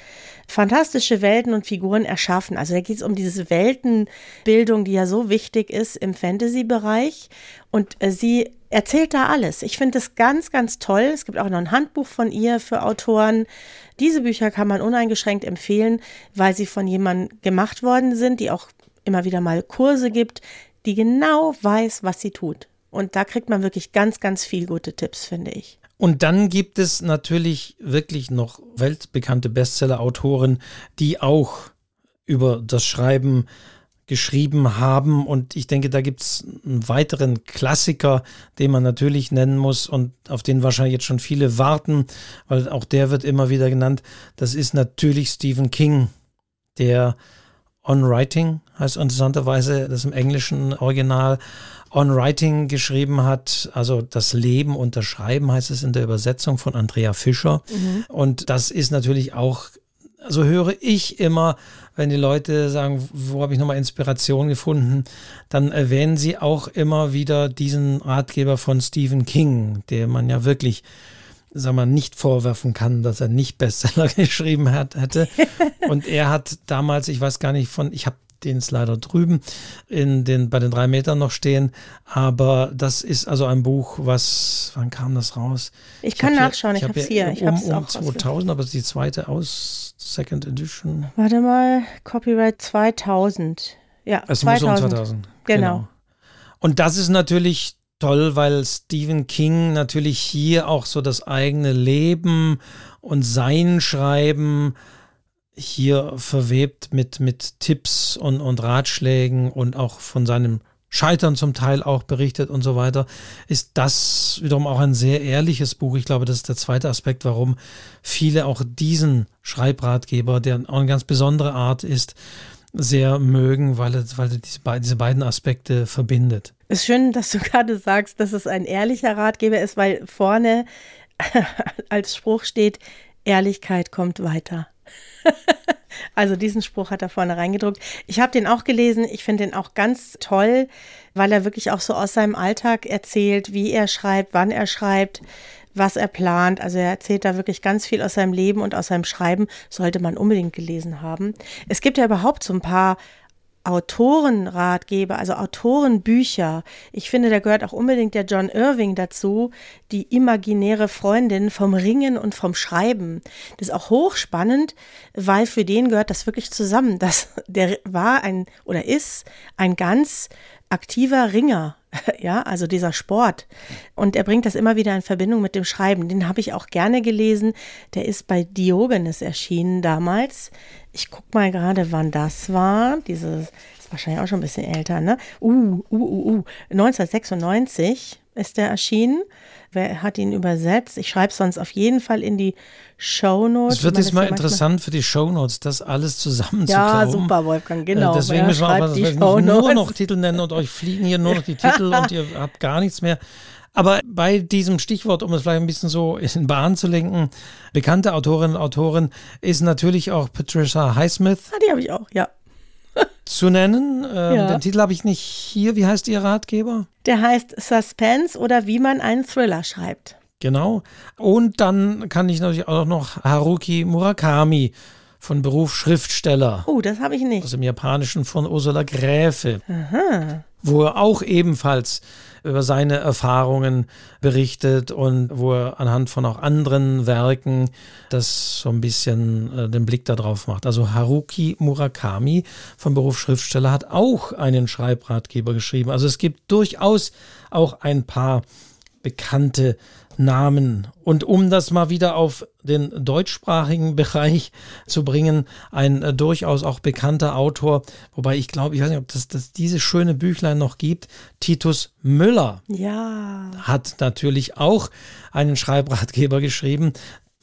Fantastische Welten und Figuren erschaffen. Also da geht es um diese Weltenbildung, die ja so wichtig ist im Fantasy-Bereich. Und äh, sie erzählt da alles. Ich finde es ganz, ganz toll. Es gibt auch noch ein Handbuch von ihr für Autoren. Diese Bücher kann man uneingeschränkt empfehlen, weil sie von jemandem gemacht worden sind, die auch immer wieder mal Kurse gibt, die genau weiß, was sie tut. Und da kriegt man wirklich ganz, ganz viel gute Tipps, finde ich. Und dann gibt es natürlich wirklich noch weltbekannte Bestseller-Autoren, die auch über das Schreiben geschrieben haben. Und ich denke, da gibt es einen weiteren Klassiker, den man natürlich nennen muss und auf den wahrscheinlich jetzt schon viele warten, weil auch der wird immer wieder genannt. Das ist natürlich Stephen King, der On Writing heißt interessanterweise, das im englischen Original On Writing geschrieben hat, also das Leben und das Schreiben heißt es in der Übersetzung von Andrea Fischer. Mhm. Und das ist natürlich auch, also höre ich immer, wenn die Leute sagen, wo habe ich nochmal Inspiration gefunden, dann erwähnen sie auch immer wieder diesen Ratgeber von Stephen King, der man ja wirklich sag mal, nicht vorwerfen kann, dass er nicht Bestseller <laughs> geschrieben hat, hätte. <laughs> Und er hat damals, ich weiß gar nicht von, ich habe den ist leider drüben in den, bei den drei Metern noch stehen. Aber das ist also ein Buch, was, wann kam das raus? Ich, ich kann nachschauen, hier, ich, ich habe es hier. Ich um, hab's um 2000, aber es ist die zweite aus Second Edition. Warte mal, Copyright 2000. Ja, es 2000. muss um 2000. Genau. genau. Und das ist natürlich toll, weil Stephen King natürlich hier auch so das eigene Leben und sein Schreiben hier verwebt mit, mit Tipps und, und Ratschlägen und auch von seinem Scheitern zum Teil auch berichtet und so weiter, ist das wiederum auch ein sehr ehrliches Buch. Ich glaube, das ist der zweite Aspekt, warum viele auch diesen Schreibratgeber, der auch eine ganz besondere Art ist, sehr mögen, weil er, weil er diese, diese beiden Aspekte verbindet. Ist schön, dass du gerade sagst, dass es ein ehrlicher Ratgeber ist, weil vorne <laughs> als Spruch steht, Ehrlichkeit kommt weiter. <laughs> also diesen Spruch hat er vorne reingedruckt. Ich habe den auch gelesen. Ich finde den auch ganz toll, weil er wirklich auch so aus seinem Alltag erzählt, wie er schreibt, wann er schreibt, was er plant. Also er erzählt da wirklich ganz viel aus seinem Leben und aus seinem Schreiben. Sollte man unbedingt gelesen haben. Es gibt ja überhaupt so ein paar Autorenratgeber, also Autorenbücher. Ich finde, da gehört auch unbedingt der John Irving dazu, die imaginäre Freundin vom Ringen und vom Schreiben. Das ist auch hochspannend, weil für den gehört das wirklich zusammen. Das, <laughs> der war ein oder ist ein ganz aktiver Ringer. <laughs> Ja, also dieser Sport. Und er bringt das immer wieder in Verbindung mit dem Schreiben. Den habe ich auch gerne gelesen. Der ist bei Diogenes erschienen damals. Ich gucke mal gerade, wann das war. Dieses ist wahrscheinlich auch schon ein bisschen älter, ne? Uh, uh, uh, uh. 1996 ist der erschienen. Wer hat ihn übersetzt? Ich schreibe es sonst auf jeden Fall in die Shownotes. Es wird jetzt mal interessant für die Shownotes, das alles zusammenzuklauen. Ja, super, Wolfgang, genau. Äh, deswegen müssen wir auch nicht nur noch Titel nennen und euch fliegen hier nur noch die <laughs> Titel und ihr habt gar nichts mehr. Aber bei diesem Stichwort, um es vielleicht ein bisschen so in Bahn zu lenken, bekannte Autorinnen und Autoren ist natürlich auch Patricia Highsmith. Ah, die habe ich auch, ja zu nennen. Ähm, ja. Den Titel habe ich nicht hier. Wie heißt Ihr Ratgeber? Der heißt Suspense oder wie man einen Thriller schreibt. Genau. Und dann kann ich natürlich auch noch Haruki Murakami von Beruf Schriftsteller. Oh, das habe ich nicht. Aus dem Japanischen von Ursula Gräfe. Aha. Wo er auch ebenfalls über seine Erfahrungen berichtet und wo er anhand von auch anderen Werken das so ein bisschen äh, den Blick darauf macht. Also Haruki Murakami vom Beruf Schriftsteller hat auch einen Schreibratgeber geschrieben. Also es gibt durchaus auch ein paar bekannte Namen. Und um das mal wieder auf den deutschsprachigen Bereich zu bringen, ein äh, durchaus auch bekannter Autor, wobei ich glaube, ich weiß nicht, ob das, das diese schöne Büchlein noch gibt, Titus Müller. Ja. Hat natürlich auch einen Schreibratgeber geschrieben.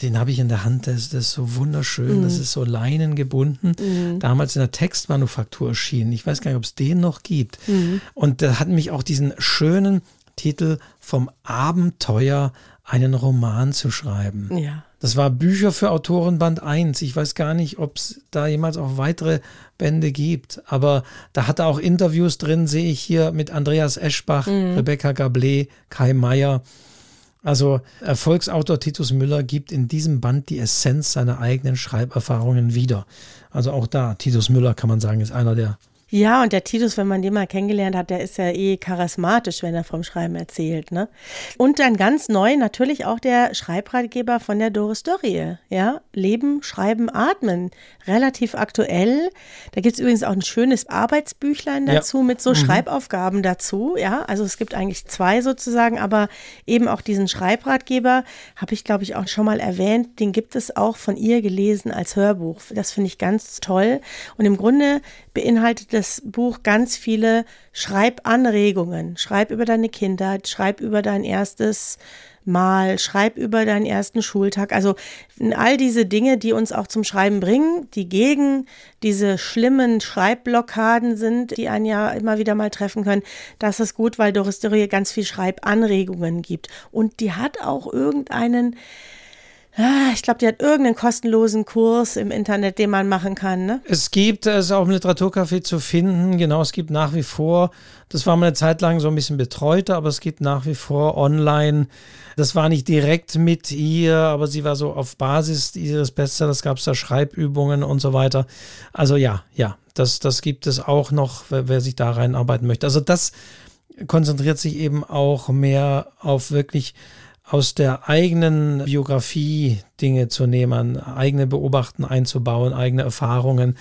Den habe ich in der Hand, das, das ist so wunderschön, mhm. das ist so leinengebunden. Mhm. Damals in der Textmanufaktur erschienen. Ich weiß gar nicht, ob es den noch gibt. Mhm. Und der hat mich auch diesen schönen Titel vom Abenteuer einen Roman zu schreiben. Ja. Das war Bücher für Autoren Band 1. Ich weiß gar nicht, ob es da jemals auch weitere Bände gibt. Aber da hat er auch Interviews drin, sehe ich hier mit Andreas Eschbach, mhm. Rebecca Gablé, Kai Meyer. Also Erfolgsautor Titus Müller gibt in diesem Band die Essenz seiner eigenen Schreiberfahrungen wieder. Also auch da, Titus Müller kann man sagen, ist einer der Ja, und der Titus, wenn man den mal kennengelernt hat, der ist ja eh charismatisch, wenn er vom Schreiben erzählt. Ne? Und dann ganz neu natürlich auch der Schreibratgeber von der Doris Dörrie. Ja, Leben, Schreiben, Atmen. Relativ aktuell. Da gibt es übrigens auch ein schönes Arbeitsbüchlein dazu ja. mit so mhm. Schreibaufgaben dazu. Ja, also es gibt eigentlich zwei sozusagen, aber eben auch diesen Schreibratgeber habe ich, glaube ich, auch schon mal erwähnt. Den gibt es auch von ihr gelesen als Hörbuch. Das finde ich ganz toll. Und im Grunde beinhaltet das Buch ganz viele Schreibanregungen. Schreib über deine Kindheit, schreib über dein erstes Mal, schreib über deinen ersten Schultag. Also all diese Dinge, die uns auch zum Schreiben bringen, die gegen diese schlimmen Schreibblockaden sind, die einen ja immer wieder mal treffen können, das ist gut, weil Doris Dörrie ganz viel Schreibanregungen gibt. Und die hat auch irgendeinen ich glaube, die hat irgendeinen kostenlosen Kurs im Internet, den man machen kann. Ne? Es gibt es ist auch im Literaturcafé zu finden. Genau, es gibt nach wie vor, das war mal eine Zeit lang so ein bisschen betreuter, aber es gibt nach wie vor online. Das war nicht direkt mit ihr, aber sie war so auf Basis ihres Bestsellers, gab es da Schreibübungen und so weiter. Also ja, ja, das, das gibt es auch noch, wer, wer sich da reinarbeiten möchte. Also das konzentriert sich eben auch mehr auf wirklich aus der eigenen Biografie Dinge zu nehmen, eigene Beobachten einzubauen, eigene Erfahrungen.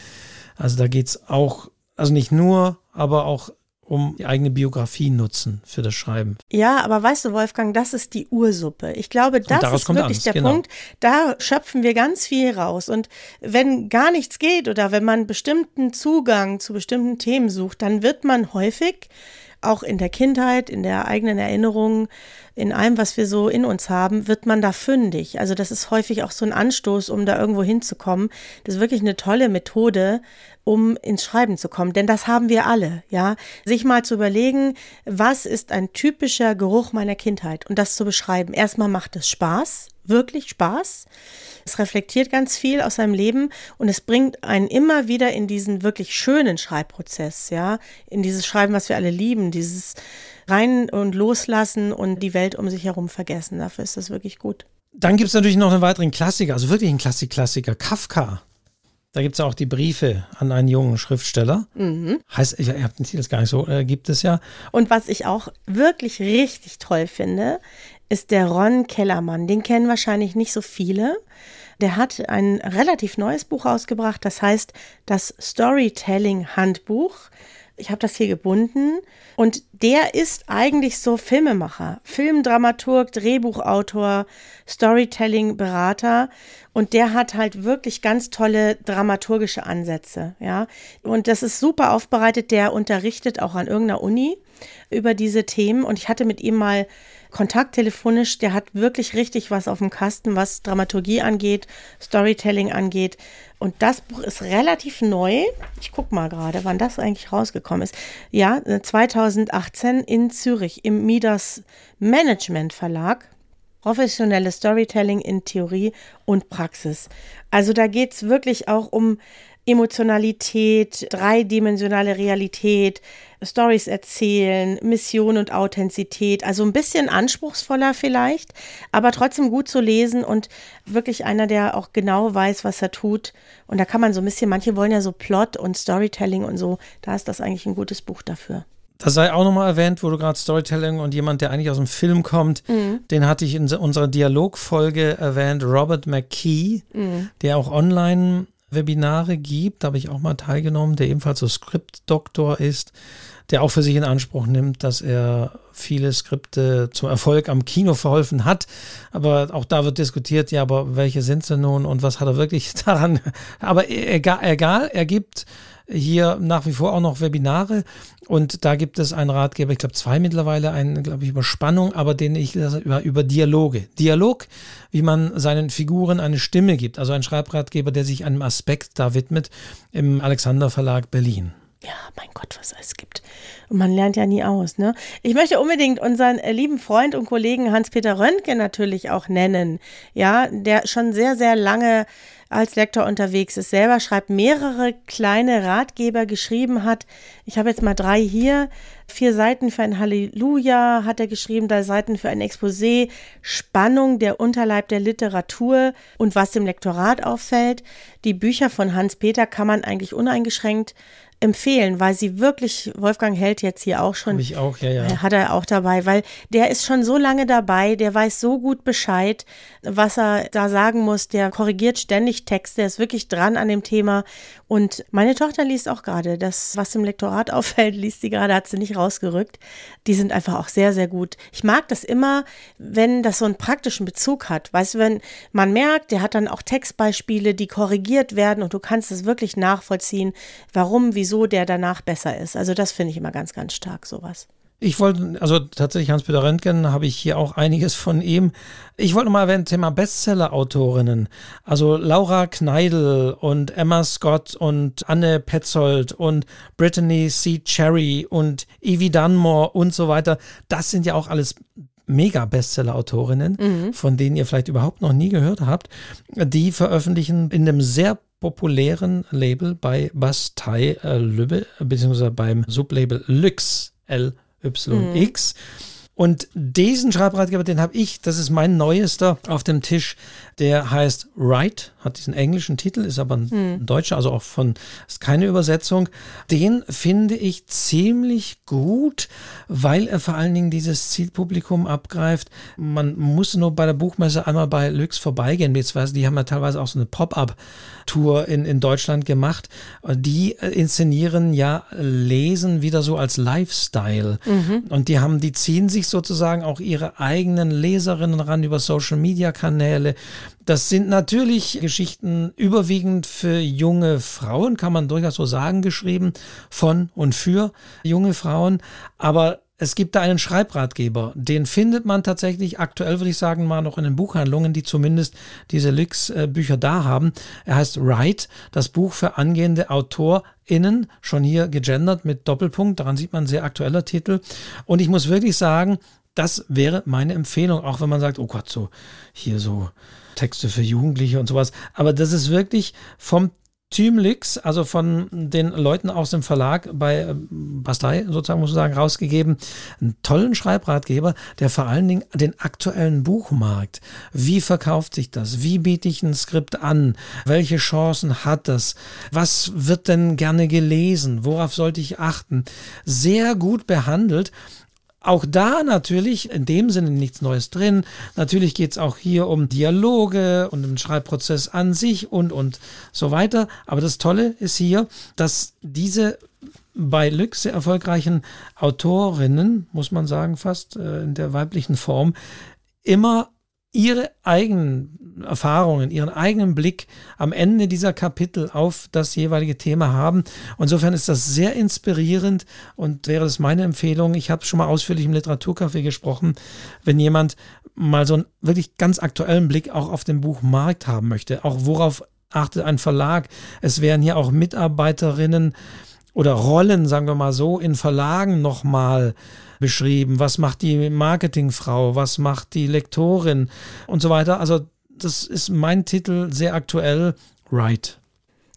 Also da geht es auch, also nicht nur, aber auch um die eigene Biografie nutzen für das Schreiben. Ja, aber weißt du, Wolfgang, das ist die Ursuppe. Ich glaube, das ist wirklich der genau. Punkt. Da schöpfen wir ganz viel raus. Und wenn gar nichts geht oder wenn man bestimmten Zugang zu bestimmten Themen sucht, dann wird man häufig auch in der Kindheit, in der eigenen Erinnerung, in allem, was wir so in uns haben, wird man da fündig. Also das ist häufig auch so ein Anstoß, um da irgendwo hinzukommen. Das ist wirklich eine tolle Methode, um ins Schreiben zu kommen, denn das haben wir alle, ja. Sich mal zu überlegen, was ist ein typischer Geruch meiner Kindheit und das zu beschreiben. Erstmal macht es Spaß, wirklich Spaß. Es reflektiert ganz viel aus seinem Leben und es bringt einen immer wieder in diesen wirklich schönen Schreibprozess, ja, in dieses Schreiben, was wir alle lieben, dieses rein und loslassen und die Welt um sich herum vergessen. Dafür ist das wirklich gut. Dann gibt es natürlich noch einen weiteren Klassiker, also wirklich einen Klassik-Klassiker, Kafka. Da gibt es auch die Briefe an einen jungen Schriftsteller. Mhm. Heißt, ihr habt den Titel gar nicht so, äh, gibt es ja. Und was ich auch wirklich richtig toll finde, ist der Ron Kellermann. Den kennen wahrscheinlich nicht so viele. Der hat ein relativ neues Buch ausgebracht, das heißt das Storytelling Handbuch. Ich habe das hier gebunden und der ist eigentlich so Filmemacher, Filmdramaturg, Drehbuchautor, Storytelling-Berater und der hat halt wirklich ganz tolle dramaturgische Ansätze, ja. Und das ist super aufbereitet. Der unterrichtet auch an irgendeiner Uni über diese Themen und ich hatte mit ihm mal Kontakt telefonisch, der hat wirklich richtig was auf dem Kasten, was Dramaturgie angeht, Storytelling angeht. Und das Buch ist relativ neu. Ich gucke mal gerade, wann das eigentlich rausgekommen ist. Ja, 2018 in Zürich im Midas Management Verlag. Professionelles Storytelling in Theorie und Praxis. Also da geht es wirklich auch um Emotionalität, dreidimensionale Realität, Stories erzählen, Mission und Authentizität. Also ein bisschen anspruchsvoller vielleicht, aber trotzdem gut zu lesen und wirklich einer, der auch genau weiß, was er tut. Und da kann man so ein bisschen, manche wollen ja so Plot und Storytelling und so. Da ist das eigentlich ein gutes Buch dafür. Das sei auch nochmal erwähnt, wo du gerade Storytelling und jemand, der eigentlich aus dem Film kommt, mhm. den hatte ich in unserer Dialogfolge erwähnt, Robert McKee, mhm. der auch online Webinare gibt, da habe ich auch mal teilgenommen, der ebenfalls so Skriptdoktor ist, der auch für sich in Anspruch nimmt, dass er viele Skripte zum Erfolg am Kino verholfen hat. Aber auch da wird diskutiert, ja, aber welche sind sie nun und was hat er wirklich <laughs> daran? Aber egal, egal er gibt hier nach wie vor auch noch Webinare und da gibt es einen Ratgeber, ich glaube zwei mittlerweile, einen, glaube ich, über Spannung, aber den ich über, über Dialoge. Dialog, wie man seinen Figuren eine Stimme gibt. Also ein Schreibratgeber, der sich einem Aspekt da widmet im Alexander Verlag Berlin. Ja, mein Gott, was es gibt. Und man lernt ja nie aus, ne? Ich möchte unbedingt unseren äh, lieben Freund und Kollegen Hans-Peter Röntgen natürlich auch nennen. Ja, der schon sehr, sehr lange als Lektor unterwegs ist, selber schreibt, mehrere kleine Ratgeber geschrieben hat. Ich habe jetzt mal drei hier. Vier Seiten für ein Halleluja hat er geschrieben, drei Seiten für ein Exposé, Spannung, der Unterleib der Literatur und was dem Lektorat auffällt. Die Bücher von Hans-Peter kann man eigentlich uneingeschränkt empfehlen, weil sie wirklich, Wolfgang hält jetzt hier auch schon. Hab ich auch, ja, ja. Äh, hat er auch dabei, weil der ist schon so lange dabei, der weiß so gut Bescheid, was er da sagen muss, der korrigiert ständig Texte, der ist wirklich dran an dem Thema. Und meine Tochter liest auch gerade, das, was im Lektorat <laughs> auffällt, liest sie gerade, hat sie nicht rausgerückt. Die sind einfach auch sehr, sehr gut. Ich mag das immer, wenn das so einen praktischen Bezug hat. Weißt du, wenn man merkt, der hat dann auch Textbeispiele, die korrigiert werden und du kannst es wirklich nachvollziehen, warum, wieso der danach besser ist. Also das finde ich immer ganz, ganz stark, sowas. Ich wollte, also tatsächlich Hans-Peter Röntgen habe ich hier auch einiges von ihm. Ich wollte mal erwähnen, Thema Bestseller-Autorinnen. Also Laura Kneidel und Emma Scott und Anne Petzold und Brittany C. Cherry und Evie Dunmore und so weiter. Das sind ja auch alles Mega-Bestseller-Autorinnen, mhm. von denen ihr vielleicht überhaupt noch nie gehört habt. Die veröffentlichen in einem sehr populären Label bei Bastei äh, Lübbe, beziehungsweise beim Sublabel Lux L YX. Mhm. Und diesen Schreibratgeber, den habe ich, das ist mein neuester auf dem Tisch, der heißt Write, hat diesen englischen Titel, ist aber ein hm. deutscher, also auch von, ist keine Übersetzung. Den finde ich ziemlich gut, weil er vor allen Dingen dieses Zielpublikum abgreift. Man muss nur bei der Buchmesse einmal bei Lux vorbeigehen, beziehungsweise die haben ja teilweise auch so eine Pop-up-Tour in, in Deutschland gemacht. Die inszenieren ja Lesen wieder so als Lifestyle. Mhm. Und die haben, die ziehen sich sozusagen auch ihre eigenen Leserinnen ran über Social-Media-Kanäle. Das sind natürlich Geschichten überwiegend für junge Frauen, kann man durchaus so sagen, geschrieben von und für junge Frauen. Aber es gibt da einen Schreibratgeber, den findet man tatsächlich aktuell, würde ich sagen, mal noch in den Buchhandlungen, die zumindest diese Lix-Bücher da haben. Er heißt Write, das Buch für angehende AutorInnen, schon hier gegendert mit Doppelpunkt, daran sieht man sehr aktueller Titel. Und ich muss wirklich sagen, das wäre meine Empfehlung, auch wenn man sagt, oh Gott, so hier so Texte für Jugendliche und sowas. Aber das ist wirklich vom Tümlix, also von den Leuten aus dem Verlag bei äh, Bastei sozusagen, muss man sagen, rausgegeben. Einen tollen Schreibratgeber, der vor allen Dingen den aktuellen Buchmarkt, wie verkauft sich das, wie biete ich ein Skript an, welche Chancen hat das, was wird denn gerne gelesen, worauf sollte ich achten, sehr gut behandelt auch da natürlich in dem Sinne nichts Neues drin. Natürlich geht es auch hier um Dialoge und den Schreibprozess an sich und, und so weiter. Aber das Tolle ist hier, dass diese bei Lux sehr erfolgreichen Autorinnen, muss man sagen, fast äh, in der weiblichen Form, immer ihre eigenen Erfahrungen, ihren eigenen Blick am Ende dieser Kapitel auf das jeweilige Thema haben. Insofern ist das sehr inspirierend und wäre es meine Empfehlung. Ich habe schon mal ausführlich im Literaturcafé gesprochen, wenn jemand mal so einen wirklich ganz aktuellen Blick auch auf den Buchmarkt haben möchte, auch worauf achtet ein Verlag. Es wären hier auch Mitarbeiterinnen oder Rollen, sagen wir mal so, in Verlagen nochmal beschrieben. Was macht die Marketingfrau? Was macht die Lektorin? Und so weiter. Also, das ist mein Titel sehr aktuell. Right.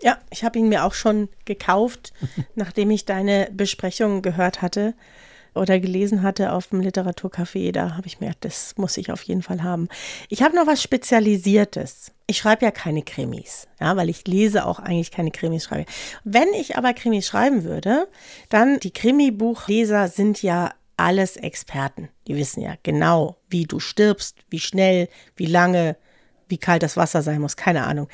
Ja, ich habe ihn mir auch schon gekauft, <laughs> nachdem ich deine Besprechung gehört hatte oder gelesen hatte auf dem Literaturcafé, da habe ich mir, das muss ich auf jeden Fall haben. Ich habe noch was Spezialisiertes. Ich schreibe ja keine Krimis, ja, weil ich lese auch eigentlich keine Krimis schreibe. Wenn ich aber Krimis schreiben würde, dann die Krimibuchleser sind ja alles Experten. Die wissen ja genau, wie du stirbst, wie schnell, wie lange, wie kalt das Wasser sein muss, keine Ahnung.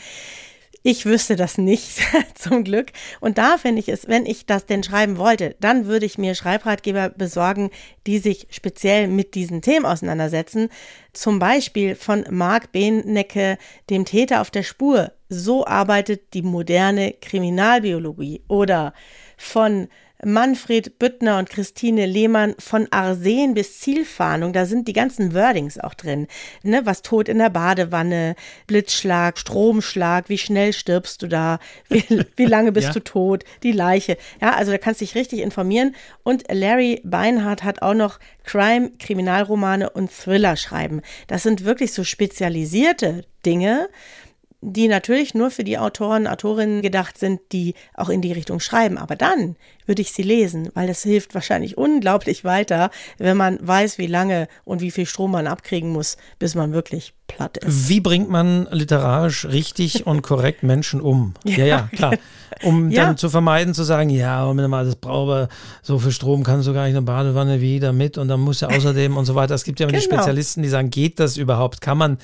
Ich wüsste das nicht, <laughs> zum Glück. Und da finde ich es, wenn ich das denn schreiben wollte, dann würde ich mir Schreibratgeber besorgen, die sich speziell mit diesen Themen auseinandersetzen. Zum Beispiel von Marc Behnecke, dem Täter auf der Spur. So arbeitet die moderne Kriminalbiologie. Oder von Manfred Büttner und Christine Lehmann von Arsen bis Zielfahndung. Da sind die ganzen Wordings auch drin. Ne, was tot in der Badewanne, Blitzschlag, Stromschlag, wie schnell stirbst du da, wie, <laughs> wie lange bist ja. du tot, die Leiche. Ja, also da kannst du dich richtig informieren. Und Larry Beinhardt hat auch noch Crime, Kriminalromane und Thriller schreiben. Das sind wirklich so spezialisierte Dinge die natürlich nur für die Autoren, Autorinnen gedacht sind, die auch in die Richtung schreiben. Aber dann würde ich sie lesen, weil das hilft wahrscheinlich unglaublich weiter, wenn man weiß, wie lange und wie viel Strom man abkriegen muss, bis man wirklich platt ist. Wie bringt man literarisch richtig <laughs> und korrekt Menschen um? Ja, ja, klar. Um ja. dann zu vermeiden, zu sagen, ja, das brauche so viel Strom kannst du gar nicht eine Badewanne wieder mit und dann muss ja außerdem und so weiter. Es gibt ja immer genau. die Spezialisten, die sagen, geht das überhaupt? Kann man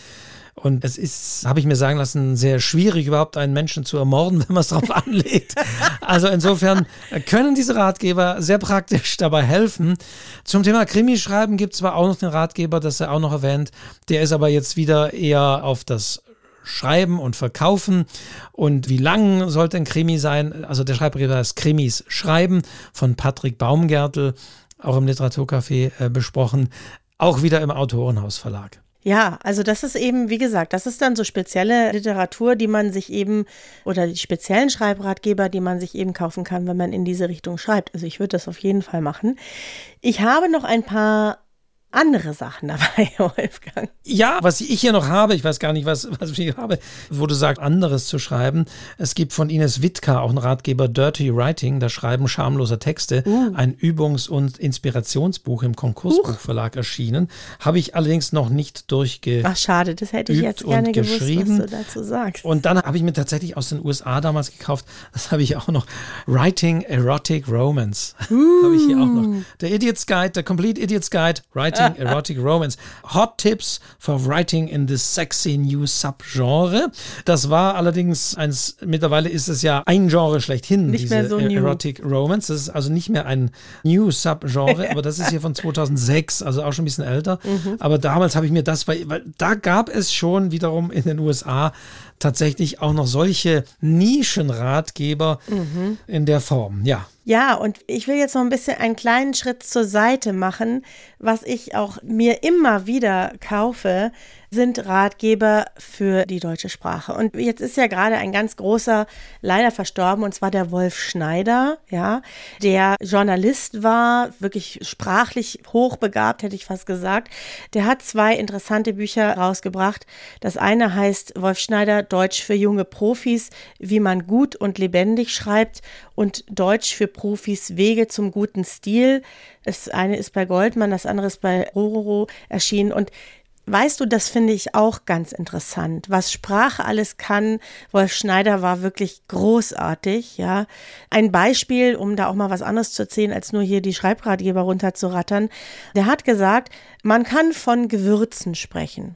und es ist, habe ich mir sagen lassen, sehr schwierig, überhaupt einen Menschen zu ermorden, <laughs> wenn man es darauf anlegt. Also insofern können diese Ratgeber sehr praktisch dabei helfen. Zum Thema Krimischreiben gibt es zwar auch noch den Ratgeber, das er auch noch erwähnt. Der ist aber jetzt wieder eher auf das Schreiben und Verkaufen und wie lang sollte ein Krimi sein? Also der Schreibratgeber ist Krimis Schreiben von Patrick Baumgärtel, auch im Literaturcafé äh, besprochen, auch wieder im Autorenhausverlag. Ja, also das ist eben, wie gesagt, das ist dann so spezielle Literatur, die man sich eben, oder die speziellen Schreibratgeber, die man sich eben kaufen kann, wenn man in diese Richtung schreibt. Also ich würde das auf jeden Fall machen. Ich habe noch ein paar andere Sachen dabei, <laughs> Wolfgang. Ja, was ich hier noch habe, ich weiß gar nicht, was, was ich hier habe, wo du sagst, anderes zu schreiben. Es gibt von Ines Wittka auch einen Ratgeber Dirty Writing, das Schreiben schamloser Texte, uh. ein Übungs- und Inspirationsbuch im Konkursbuchverlag erschienen. Habe ich allerdings noch nicht durchge. Ach, schade, das hätte ich jetzt gerne gewusst, was du dazu sagst. Und dann habe ich mir tatsächlich aus den USA damals gekauft, das habe ich auch noch, Writing Erotic Romance. Uh. <laughs> habe ich hier auch noch. Der Idiot's Guide, der Complete Idiot's Guide, Writing Writing Erotic Romance. Hot Tips for Writing in this Sexy New Subgenre. Das war allerdings eins, mittlerweile ist es ja ein Genre schlechthin, nicht diese mehr so Erotic. Romance. Das ist also nicht mehr ein New Subgenre, aber das ist hier von 2006, also auch schon ein bisschen älter. Mhm. Aber damals habe ich mir das, weil, weil da gab es schon wiederum in den USA tatsächlich auch noch solche Nischenratgeber mhm. in der Form. Ja. Ja, und ich will jetzt noch ein bisschen einen kleinen Schritt zur Seite machen, was ich auch mir immer wieder kaufe, sind Ratgeber für die deutsche Sprache. Und jetzt ist ja gerade ein ganz großer leider verstorben, und zwar der Wolf Schneider, ja, der Journalist war, wirklich sprachlich hochbegabt, hätte ich fast gesagt. Der hat zwei interessante Bücher rausgebracht. Das eine heißt Wolf Schneider Deutsch für junge Profis, wie man gut und lebendig schreibt und Deutsch für Profis Wege zum guten Stil. Das eine ist bei Goldmann, das andere ist bei Rororo erschienen und Weißt du, das finde ich auch ganz interessant. Was Sprache alles kann. Wolf Schneider war wirklich großartig, ja. Ein Beispiel, um da auch mal was anderes zu erzählen, als nur hier die Schreibratgeber runterzurattern. Der hat gesagt, man kann von Gewürzen sprechen.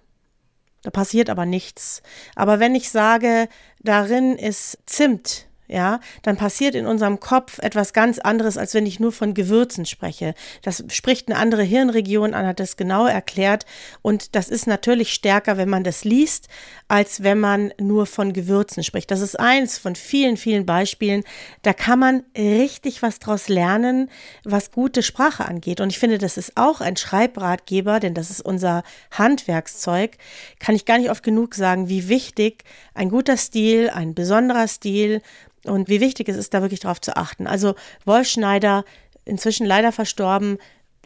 Da passiert aber nichts. Aber wenn ich sage, darin ist Zimt, ja, dann passiert in unserem Kopf etwas ganz anderes, als wenn ich nur von Gewürzen spreche. Das spricht eine andere Hirnregion an, hat das genau erklärt. Und das ist natürlich stärker, wenn man das liest, als wenn man nur von Gewürzen spricht. Das ist eins von vielen, vielen Beispielen. Da kann man richtig was draus lernen, was gute Sprache angeht. Und ich finde, das ist auch ein Schreibratgeber, denn das ist unser Handwerkszeug. Kann ich gar nicht oft genug sagen, wie wichtig ein guter Stil, ein besonderer Stil und wie wichtig es ist, da wirklich drauf zu achten. Also Wolf Schneider, inzwischen leider verstorben,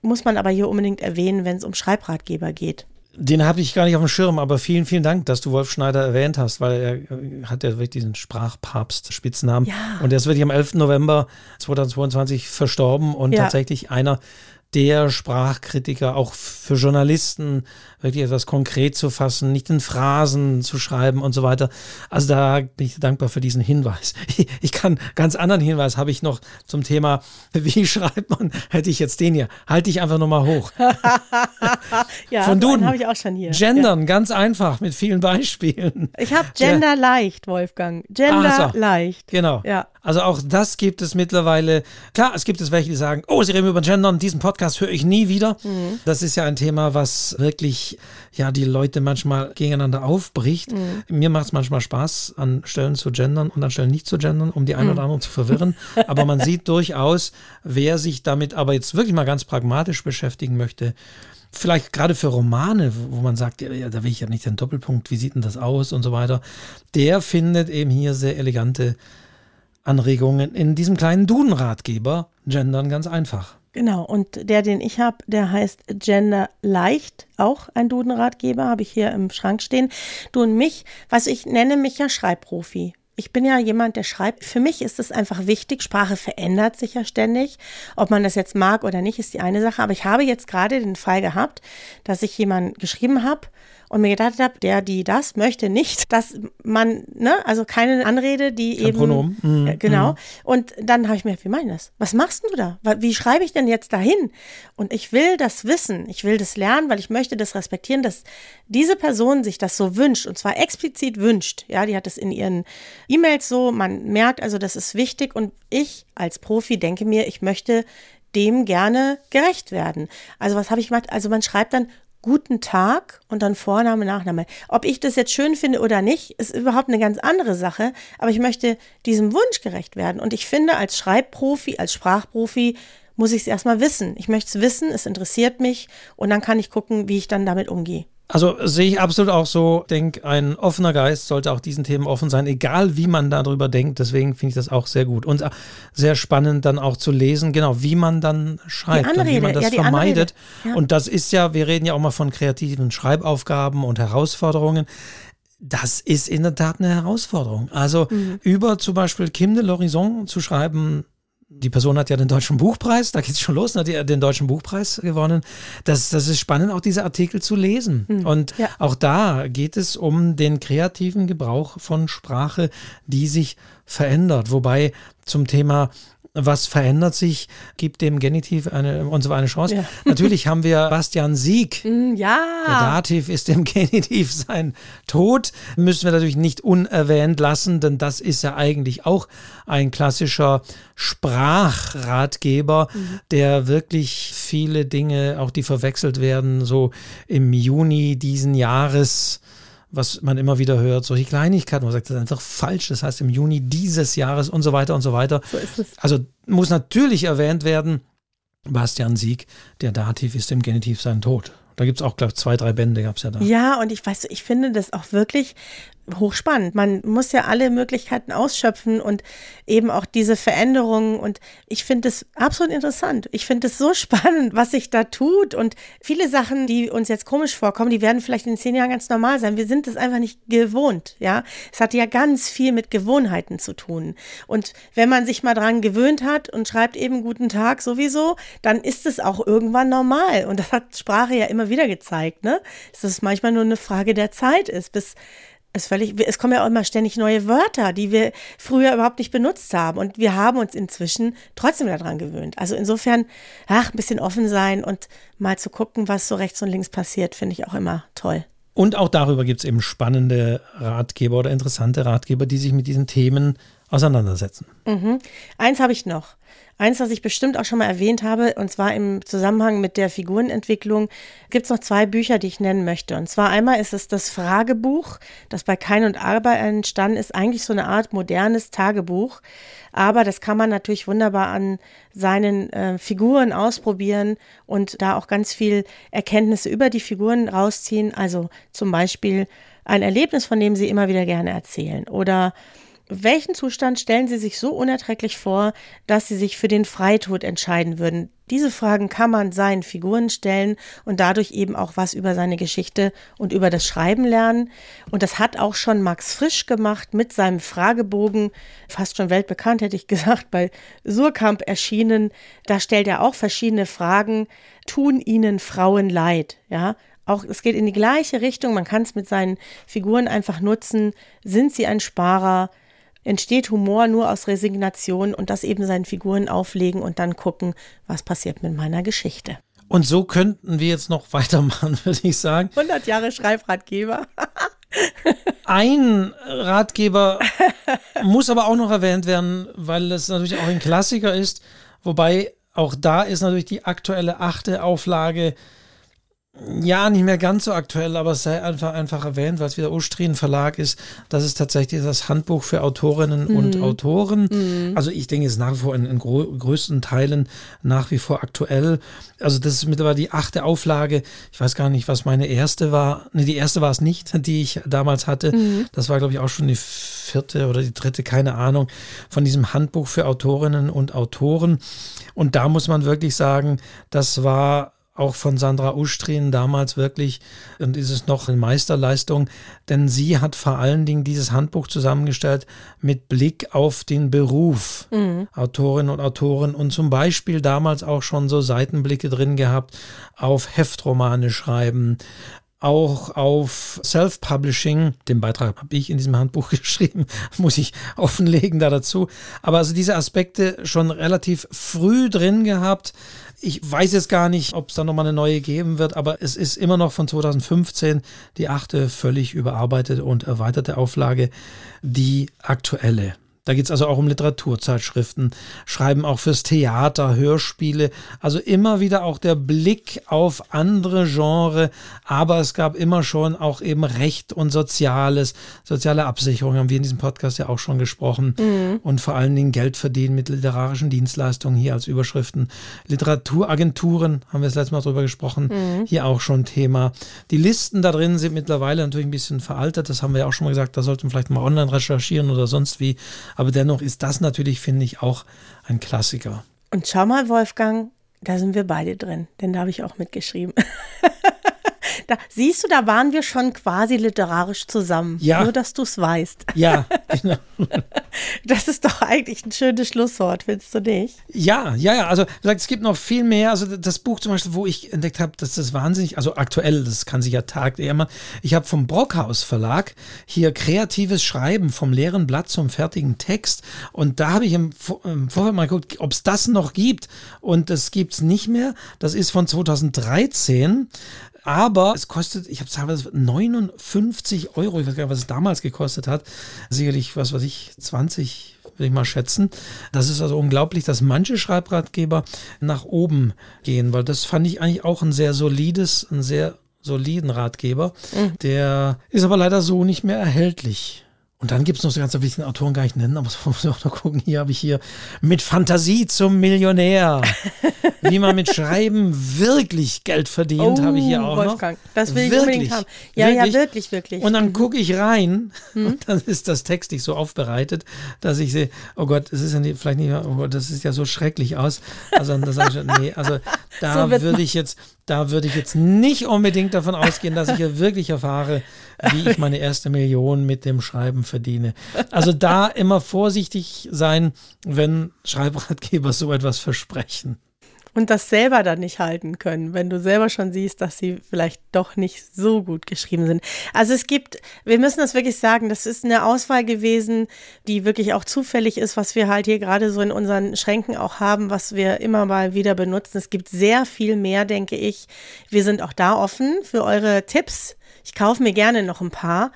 muss man aber hier unbedingt erwähnen, wenn es um Schreibratgeber geht. Den habe ich gar nicht auf dem Schirm, aber vielen, vielen Dank, dass du Wolf Schneider erwähnt hast, weil er äh, hat ja wirklich diesen Sprachpapst-Spitznamen. Ja. Und er ist wirklich am 11. November 2022 verstorben und ja. tatsächlich einer der Sprachkritiker, auch für Journalisten, wirklich etwas konkret zu fassen, nicht in Phrasen zu schreiben und so weiter. Also da bin ich dankbar für diesen Hinweis. <laughs> Ich kann ganz anderen Hinweis habe ich noch zum Thema, <laughs> wie schreibt man, hätte ich jetzt den hier. Halte ich einfach nochmal hoch. <laughs> ja, Von Duden. habe ich auch schon hier. Gendern, ja. ganz einfach, mit vielen Beispielen. Ich habe Gender ja. leicht, Wolfgang. Gender so, leicht. Genau. Ja. Also auch das gibt es mittlerweile. Klar, es gibt es welche, die sagen, oh, sie reden über Gendern, diesen Podcast höre ich nie wieder. Mhm. Das ist ja ein Thema, was wirklich ja die Leute manchmal gegeneinander aufbricht. Mhm. Mir macht es manchmal Spaß, an Stellen zu gendern und an Stellen nicht zu gendern, um die einen mhm. oder anderen zu verwirren. aber man sieht durchaus, wer sich damit aber jetzt wirklich mal ganz pragmatisch beschäftigen möchte, vielleicht gerade für Romane, wo man sagt, ja, da will ich ja nicht den Doppelpunkt, wie sieht denn das aus und so weiter, der findet eben hier sehr elegante Anregungen in diesem kleinen Duden-Ratgeber. Gendern ganz einfach. Genau, und der, den ich habe, der heißt Gender Leicht, auch ein Duden-Ratgeber, habe ich hier im Schrank stehen. Du und mich, was ich nenne mich ja Schreibprofi. Ich bin ja jemand, der schreibt. Für mich ist es einfach wichtig. Sprache verändert sich ja ständig. Ob man das jetzt mag oder nicht, ist die eine Sache. Aber ich habe jetzt gerade den Fall gehabt, dass ich jemanden geschrieben habe und mir gedacht habe, der, die, das möchte nicht, <laughs> dass man, ne, also keine Anrede, die Kein eben. Pronomen. Mhm. Äh, genau. Mhm. Und dann habe ich mir, wie meine das? Was machst du da? Wie schreibe ich denn jetzt dahin? Und ich will das wissen, ich will das lernen, weil ich möchte das respektieren, dass diese Person sich das so wünscht und zwar explizit wünscht. Ja, die hat es in ihren E-Mails so, man merkt also, das ist wichtig und ich als Profi denke mir, ich möchte dem gerne gerecht werden. Also was habe ich gemacht? Also man schreibt dann guten Tag und dann Vorname, Nachname. Ob ich das jetzt schön finde oder nicht, ist überhaupt eine ganz andere Sache. Aber ich möchte diesem Wunsch gerecht werden. Und ich finde, als Schreibprofi, als Sprachprofi, muss ich es erstmal wissen. Ich möchte es wissen, es interessiert mich und dann kann ich gucken, wie ich dann damit umgehe. Also sehe ich absolut auch so, denke, ein offener Geist sollte auch diesen Themen offen sein, egal wie man darüber denkt. Deswegen finde ich das auch sehr gut und sehr spannend dann auch zu lesen, genau, wie man dann schreibt Anrede, und wie man das ja, vermeidet. Ja. Und das ist ja, wir reden ja auch mal von kreativen Schreibaufgaben und Herausforderungen. Das ist in der Tat eine Herausforderung. Also mhm. über zum Beispiel Kim de l'Horizon zu schreiben, die Person hat ja den Deutschen Buchpreis, da geht es schon los, hat den Deutschen Buchpreis gewonnen. Das, das ist spannend, auch diese Artikel zu lesen. Hm, und ja. auch da geht es um den kreativen Gebrauch von Sprache, die sich verändert. Wobei zum Thema was verändert sich, gibt dem Genitiv eine, und so eine Chance. Ja. <laughs> Natürlich haben wir Bastian Sieg. Mm, ja. Der Dativ ist dem <laughs> Genitiv sein Tod. Müssen wir natürlich nicht unerwähnt lassen, denn das ist ja eigentlich auch ein klassischer Sprachratgeber, mhm. der wirklich viele Dinge, auch die verwechselt werden, so im Juni diesen Jahres was man immer wieder hört, solche Kleinigkeiten, man sagt, das ist einfach falsch, das heißt im Juni dieses Jahres und so weiter und so weiter. So ist es. Also muss natürlich erwähnt werden, Bastian Sieg, der Dativ ist im Genitiv sein Tod. Da gibt es auch, glaube ich, zwei, drei Bände gab es ja da. Ja, und ich weiß, ich finde das auch wirklich hochspannend. Man muss ja alle Möglichkeiten ausschöpfen und eben auch diese Veränderungen. Und ich finde es absolut interessant. Ich finde es so <laughs> spannend, was sich da tut. Und viele Sachen, die uns jetzt komisch vorkommen, die werden vielleicht in zehn Jahren ganz normal sein. Wir sind es einfach nicht gewohnt. Ja, es hat ja ganz viel mit Gewohnheiten zu tun. Und wenn man sich mal dran gewöhnt hat und schreibt eben guten Tag sowieso, dann ist es auch irgendwann normal. Und das hat Sprache ja immer wieder gezeigt, ne? Dass es manchmal nur eine Frage der Zeit ist, bis es, völlig, es kommen ja auch immer ständig neue Wörter, die wir früher überhaupt nicht benutzt haben. Und wir haben uns inzwischen trotzdem daran gewöhnt. Also insofern, ach, ein bisschen offen sein und mal zu gucken, was so rechts und links passiert, finde ich auch immer toll. Und auch darüber gibt es eben spannende Ratgeber oder interessante Ratgeber, die sich mit diesen Themen auseinandersetzen. Mhm. Eins habe ich noch. Eins, was ich bestimmt auch schon mal erwähnt habe, und zwar im Zusammenhang mit der Figurenentwicklung, gibt es noch zwei Bücher, die ich nennen möchte. Und zwar einmal ist es das Fragebuch, das bei Kein und Arbeit entstanden ist, eigentlich so eine Art modernes Tagebuch. Aber das kann man natürlich wunderbar an seinen äh, Figuren ausprobieren und da auch ganz viel Erkenntnisse über die Figuren rausziehen. Also zum Beispiel ein Erlebnis, von dem sie immer wieder gerne erzählen oder welchen Zustand stellen Sie sich so unerträglich vor, dass Sie sich für den Freitod entscheiden würden? Diese Fragen kann man seinen Figuren stellen und dadurch eben auch was über seine Geschichte und über das Schreiben lernen. Und das hat auch schon Max Frisch gemacht mit seinem Fragebogen, fast schon weltbekannt, hätte ich <laughs> gesagt, bei Surkamp erschienen. Da stellt er auch verschiedene Fragen. Tun Ihnen Frauen leid? Ja, auch es geht in die gleiche Richtung. Man kann es mit seinen Figuren einfach nutzen. Sind sie ein Sparer? Entsteht Humor nur aus Resignation und das eben seinen Figuren auflegen und dann gucken, was passiert mit meiner Geschichte. Und so könnten wir jetzt noch <laughs> weitermachen, würde ich sagen. 100 Jahre Schreibratgeber. <laughs> ein Ratgeber muss aber auch noch erwähnt werden, weil es natürlich auch ein Klassiker ist. Wobei auch da ist natürlich die aktuelle achte Auflage ja, nicht mehr ganz so aktuell, aber es sei einfach, einfach erwähnt, weil es wieder Ustrin Verlag ist. Das ist tatsächlich das Handbuch für Autorinnen mhm. und Autoren. Mhm. Also ich denke, es ist nach wie vor in, in größten Teilen nach wie vor aktuell. Also das ist mittlerweile die achte Auflage. Ich weiß gar nicht, was meine erste war. Nee, die erste war es nicht, <laughs> die ich damals hatte. Mhm. Das war, glaube ich, auch schon die vierte oder die dritte, keine Ahnung, von diesem Handbuch für Autorinnen und Autoren. Und da muss man wirklich sagen, das war auch von Sandra Ustrin damals wirklich, und ist es noch eine Meisterleistung, denn sie hat vor allen Dingen dieses Handbuch zusammengestellt mit Blick auf den Beruf mhm. Autorinnen und Autoren und zum Beispiel damals auch schon so Seitenblicke drin gehabt auf Heftromane schreiben, auch auf Self-Publishing. Den Beitrag habe ich in diesem Handbuch <laughs> geschrieben, muss ich offenlegen da dazu. Aber also diese Aspekte schon relativ früh drin gehabt. Ich weiß jetzt gar nicht, ob es da nochmal eine neue geben wird, aber es ist immer noch von 2015 die achte völlig überarbeitete und erweiterte Auflage, die aktuelle. Da geht es also auch um Literaturzeitschriften, Schreiben auch fürs Theater, Hörspiele. Also immer wieder auch der Blick auf andere Genre. Aber es gab immer schon auch eben Recht und Soziales, soziale Absicherung, haben wir in diesem Podcast ja auch schon gesprochen. Mhm. Und vor allen Dingen Geld verdienen mit literarischen Dienstleistungen hier als Überschriften. Literaturagenturen, haben wir das letzte Mal drüber gesprochen, mhm. hier auch schon Thema. Die Listen da drin sind mittlerweile natürlich ein bisschen veraltet. Das haben wir ja auch schon mal gesagt. Da sollten wir vielleicht mal online recherchieren oder sonst wie. Aber dennoch ist das natürlich, finde ich, auch ein Klassiker. Und schau mal, Wolfgang, da sind wir beide drin, denn da habe ich auch mitgeschrieben. <laughs> Da, siehst du, da waren wir schon quasi literarisch zusammen. Ja. Nur, dass du es weißt. Ja, <laughs> genau. Das ist doch eigentlich ein schönes Schlusswort, findest du nicht? Ja, ja, ja. Also, es gibt noch viel mehr. Also, das Buch zum Beispiel, wo ich entdeckt habe, dass das wahnsinnig, also aktuell, das kann sich ja Tag eher mal. Ich habe vom Brockhaus Verlag hier kreatives Schreiben vom leeren Blatt zum fertigen Text. Und da habe ich im, im Vorfeld mal geguckt, ob es das noch gibt. Und das gibt es nicht mehr. Das ist von 2013. Aber es kostet, ich habe teilweise 59 Euro, ich weiß gar nicht, was es damals gekostet hat. Sicherlich, was weiß ich, 20, würde ich mal schätzen. Das ist also unglaublich, dass manche Schreibratgeber nach oben gehen, weil das fand ich eigentlich auch ein sehr solides, ein sehr soliden Ratgeber. Mhm. Der ist aber leider so nicht mehr erhältlich. Und dann gibt es noch so ganz wichtigen Autoren gar nicht nennen, aber <laughs> das muss ich auch noch gucken. Hier habe ich hier mit Fantasie zum Millionär. <laughs> Wie man mit Schreiben wirklich Geld verdient, oh, habe ich hier auch Wolfgang, noch. Das will ich wirklich, unbedingt haben. Ja, wirklich. ja, wirklich, wirklich. Und dann gucke ich rein mhm. und <laughs> dann ist das Text nicht so aufbereitet, dass ich sehe, oh Gott, es ist ja nicht, vielleicht nicht, oh Gott, das sieht ja so schrecklich aus. Also sage ich, nee, also da so würde ich jetzt, da würde ich jetzt nicht unbedingt davon ausgehen, dass ich ja wirklich erfahre, wie ich meine erste Million mit dem Schreiben verdiene. Also da <laughs> immer vorsichtig sein, wenn Schreibratgeber so etwas versprechen und das selber dann nicht halten können, wenn du selber schon siehst, dass sie vielleicht doch nicht so gut geschrieben sind. Also es gibt, wir müssen das wirklich sagen, das ist eine Auswahl gewesen, die wirklich auch zufällig ist, was wir halt hier gerade so in unseren Schränken auch haben, was wir immer mal wieder benutzen. Es gibt sehr viel mehr, denke ich. Wir sind auch da offen für eure Tipps. Ich kaufe mir gerne noch ein paar,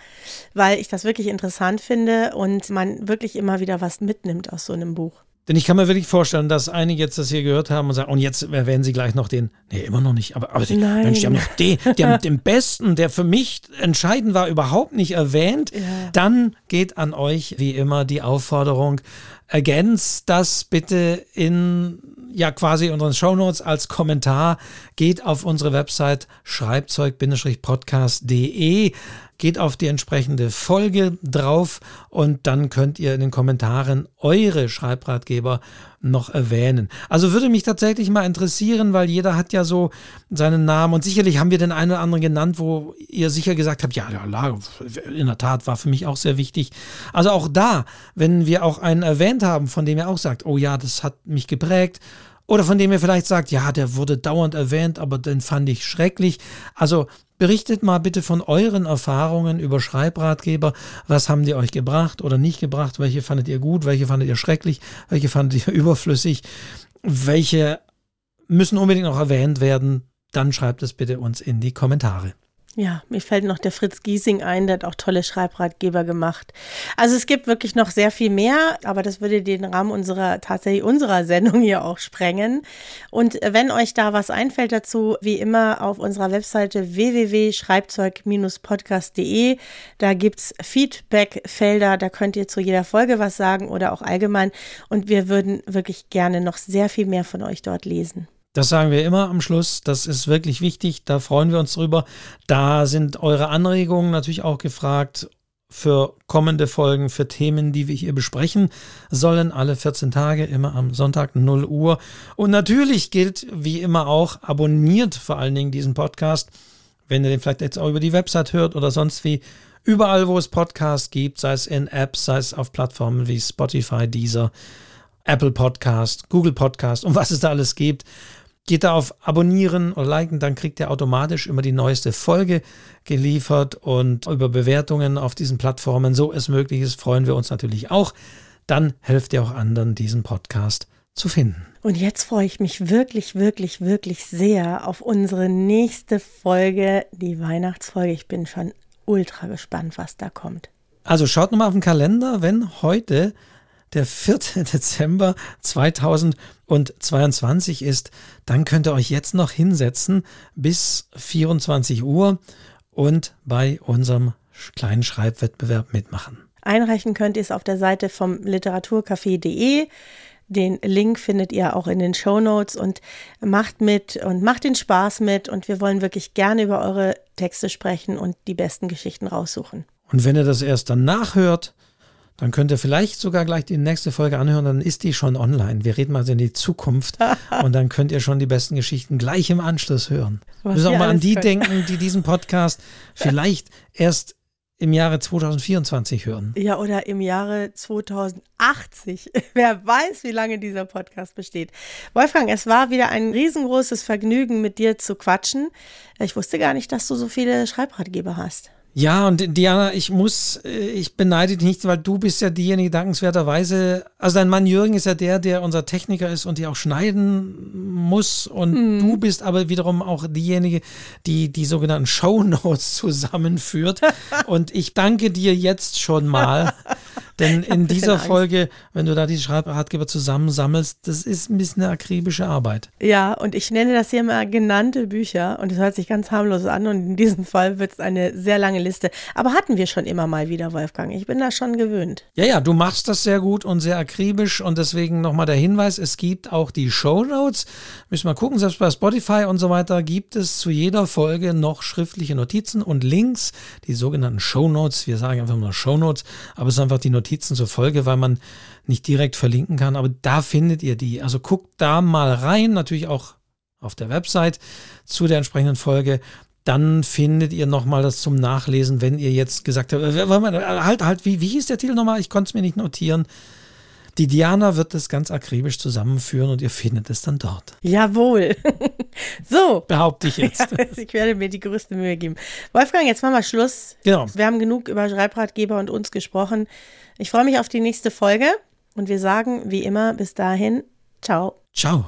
weil ich das wirklich interessant finde und man wirklich immer wieder was mitnimmt aus so einem Buch. Denn ich kann mir wirklich vorstellen, dass einige jetzt das hier gehört haben und sagen, und jetzt erwähnen sie gleich noch den, nee, immer noch nicht, aber, aber die, Mensch, die haben noch den, die haben <laughs> den besten, der für mich entscheidend war, überhaupt nicht erwähnt. Ja. Dann geht an euch wie immer die Aufforderung, ergänzt das bitte in ja quasi unseren Shownotes als Kommentar. Geht auf unsere Website schreibzeug-podcast.de geht auf die entsprechende Folge drauf und dann könnt ihr in den Kommentaren eure Schreibratgeber noch erwähnen. Also würde mich tatsächlich mal interessieren, weil jeder hat ja so seinen Namen und sicherlich haben wir den einen oder anderen genannt, wo ihr sicher gesagt habt, ja, ja, in der Tat war für mich auch sehr wichtig. Also auch da, wenn wir auch einen erwähnt haben, von dem ihr auch sagt, oh ja, das hat mich geprägt, oder von dem ihr vielleicht sagt, ja, der wurde dauernd erwähnt, aber den fand ich schrecklich. Also Berichtet mal bitte von euren Erfahrungen über Schreibratgeber. Was haben die euch gebracht oder nicht gebracht? Welche fandet ihr gut? Welche fandet ihr schrecklich? Welche fandet ihr <laughs> überflüssig? Welche müssen unbedingt noch erwähnt werden? Dann schreibt es bitte uns in die Kommentare. Ja, mir fällt noch der Fritz Giesing ein, der hat auch tolle Schreibratgeber gemacht. Also es gibt wirklich noch sehr viel mehr, aber das würde den Rahmen unserer, tatsächlich unserer Sendung hier auch sprengen. Und wenn euch da was einfällt dazu, wie immer auf unserer Webseite www.schreibzeug-podcast.de, da gibt's Feedback-Felder, da könnt ihr zu jeder Folge was sagen oder auch allgemein. Und wir würden wirklich gerne noch sehr viel mehr von euch dort lesen. Das sagen wir immer am Schluss. Das ist wirklich wichtig. Da freuen wir uns drüber. Da sind eure Anregungen natürlich auch gefragt. für kommende Folgen, für Themen, die wir hier besprechen sollen. Alle 14 Tage, immer am Sonntag 0 Uhr. Und natürlich gilt wie immer auch, abonniert vor allen Dingen diesen Podcast, wenn ihr den vielleicht jetzt auch über die Website hört oder sonst wie. Überall, wo es Podcasts gibt, sei es in Apps, sei es auf Plattformen wie Spotify, Deezer, Apple Podcast, Google Podcast und was es da alles gibt. Geht da auf Abonnieren oder Liken, dann kriegt ihr automatisch immer die neueste Folge geliefert und über Bewertungen auf diesen Plattformen, so es möglich ist, freuen wir uns natürlich auch. Dann helft ihr auch anderen, diesen Podcast zu finden. Und jetzt freue ich mich wirklich, wirklich, wirklich sehr auf unsere nächste Folge, die Weihnachtsfolge. Ich bin schon ultra gespannt, was da kommt. Also schaut nochmal auf den Kalender, wenn heute der 4. <laughs> Dezember 2022 ist, dann könnt ihr euch jetzt noch hinsetzen bis 24 Uhr und bei unserem kleinen Schreibwettbewerb mitmachen. Einreichen könnt ihr es auf der Seite vom literaturcafé.de. Den Link findet ihr auch in den Show Notes und macht mit und macht den Spaß mit. Und wir wollen wirklich gerne über eure Texte sprechen und die besten Geschichten raussuchen. Und wenn ihr das erst dann nachhört, dann könnt ihr vielleicht sogar gleich die nächste Folge anhören, dann ist die schon online. Wir reden mal in die Zukunft <laughs> und dann könnt ihr schon die besten Geschichten gleich im Anschluss hören. Wir müssen auch mal an die können. denken, die diesen Podcast <laughs> vielleicht erst im Jahre 2024 hören. Ja, oder im Jahre 2080. <laughs> Wer weiß, wie lange dieser Podcast besteht. Wolfgang, es war wieder ein riesengroßes Vergnügen, mit dir zu quatschen. Ich wusste gar nicht, dass du so viele Schreibratgeber hast. Ja, und Diana, ich muss, äh, ich beneide dich nicht, weil du bist ja diejenige, dankenswerterweise, also dein Mann Jürgen ist ja der, der unser Techniker ist und die auch schneiden muss und mhm. du bist aber wiederum auch diejenige, die die sogenannten Show Notes <laughs> zusammenführt <laughs> und ich danke dir jetzt schon mal Denn in dieser Folge, wenn du da die Schreibratgeber zusammensammelst, das ist ein bisschen eine akribische Arbeit. Ja, und ich nenne das hier mal genannte Bücher und es hört sich ganz harmlos an und in diesem Fall wird es eine sehr lange Liste. Aber hatten wir schon immer mal wieder, Wolfgang. Ich bin da schon gewöhnt. Ja, ja, du machst das sehr gut und sehr akribisch und deswegen nochmal der Hinweis, es gibt auch die Show Notes. Müssen wir gucken, selbst bei Spotify und so weiter gibt es zu jeder Folge noch schriftliche Notizen und Links, die sogenannten Show Notes. Wir sagen einfach nur Show Notes, aber es ist einfach die Notizen Notizen zur Folge, weil man nicht direkt verlinken kann. Aber da findet ihr die. Also guckt da mal rein, natürlich auch auf der Website zu der entsprechenden Folge. Dann findet ihr nochmal das zum Nachlesen, wenn ihr jetzt gesagt habt, äh, halt, halt, wie, wie hieß der Titel nochmal? Ich konnte es mir nicht notieren. Die Diana wird das ganz akribisch zusammenführen und ihr findet es dann dort. Jawohl. <laughs> so. Behaupte ich jetzt. <laughs> Ja, ich werde mir die größte Mühe geben. Wolfgang, jetzt machen wir Schluss. Genau. Wir haben genug über Schreibratgeber und uns gesprochen. Ich freue mich auf die nächste Folge und wir sagen wie immer bis dahin, ciao. Ciao.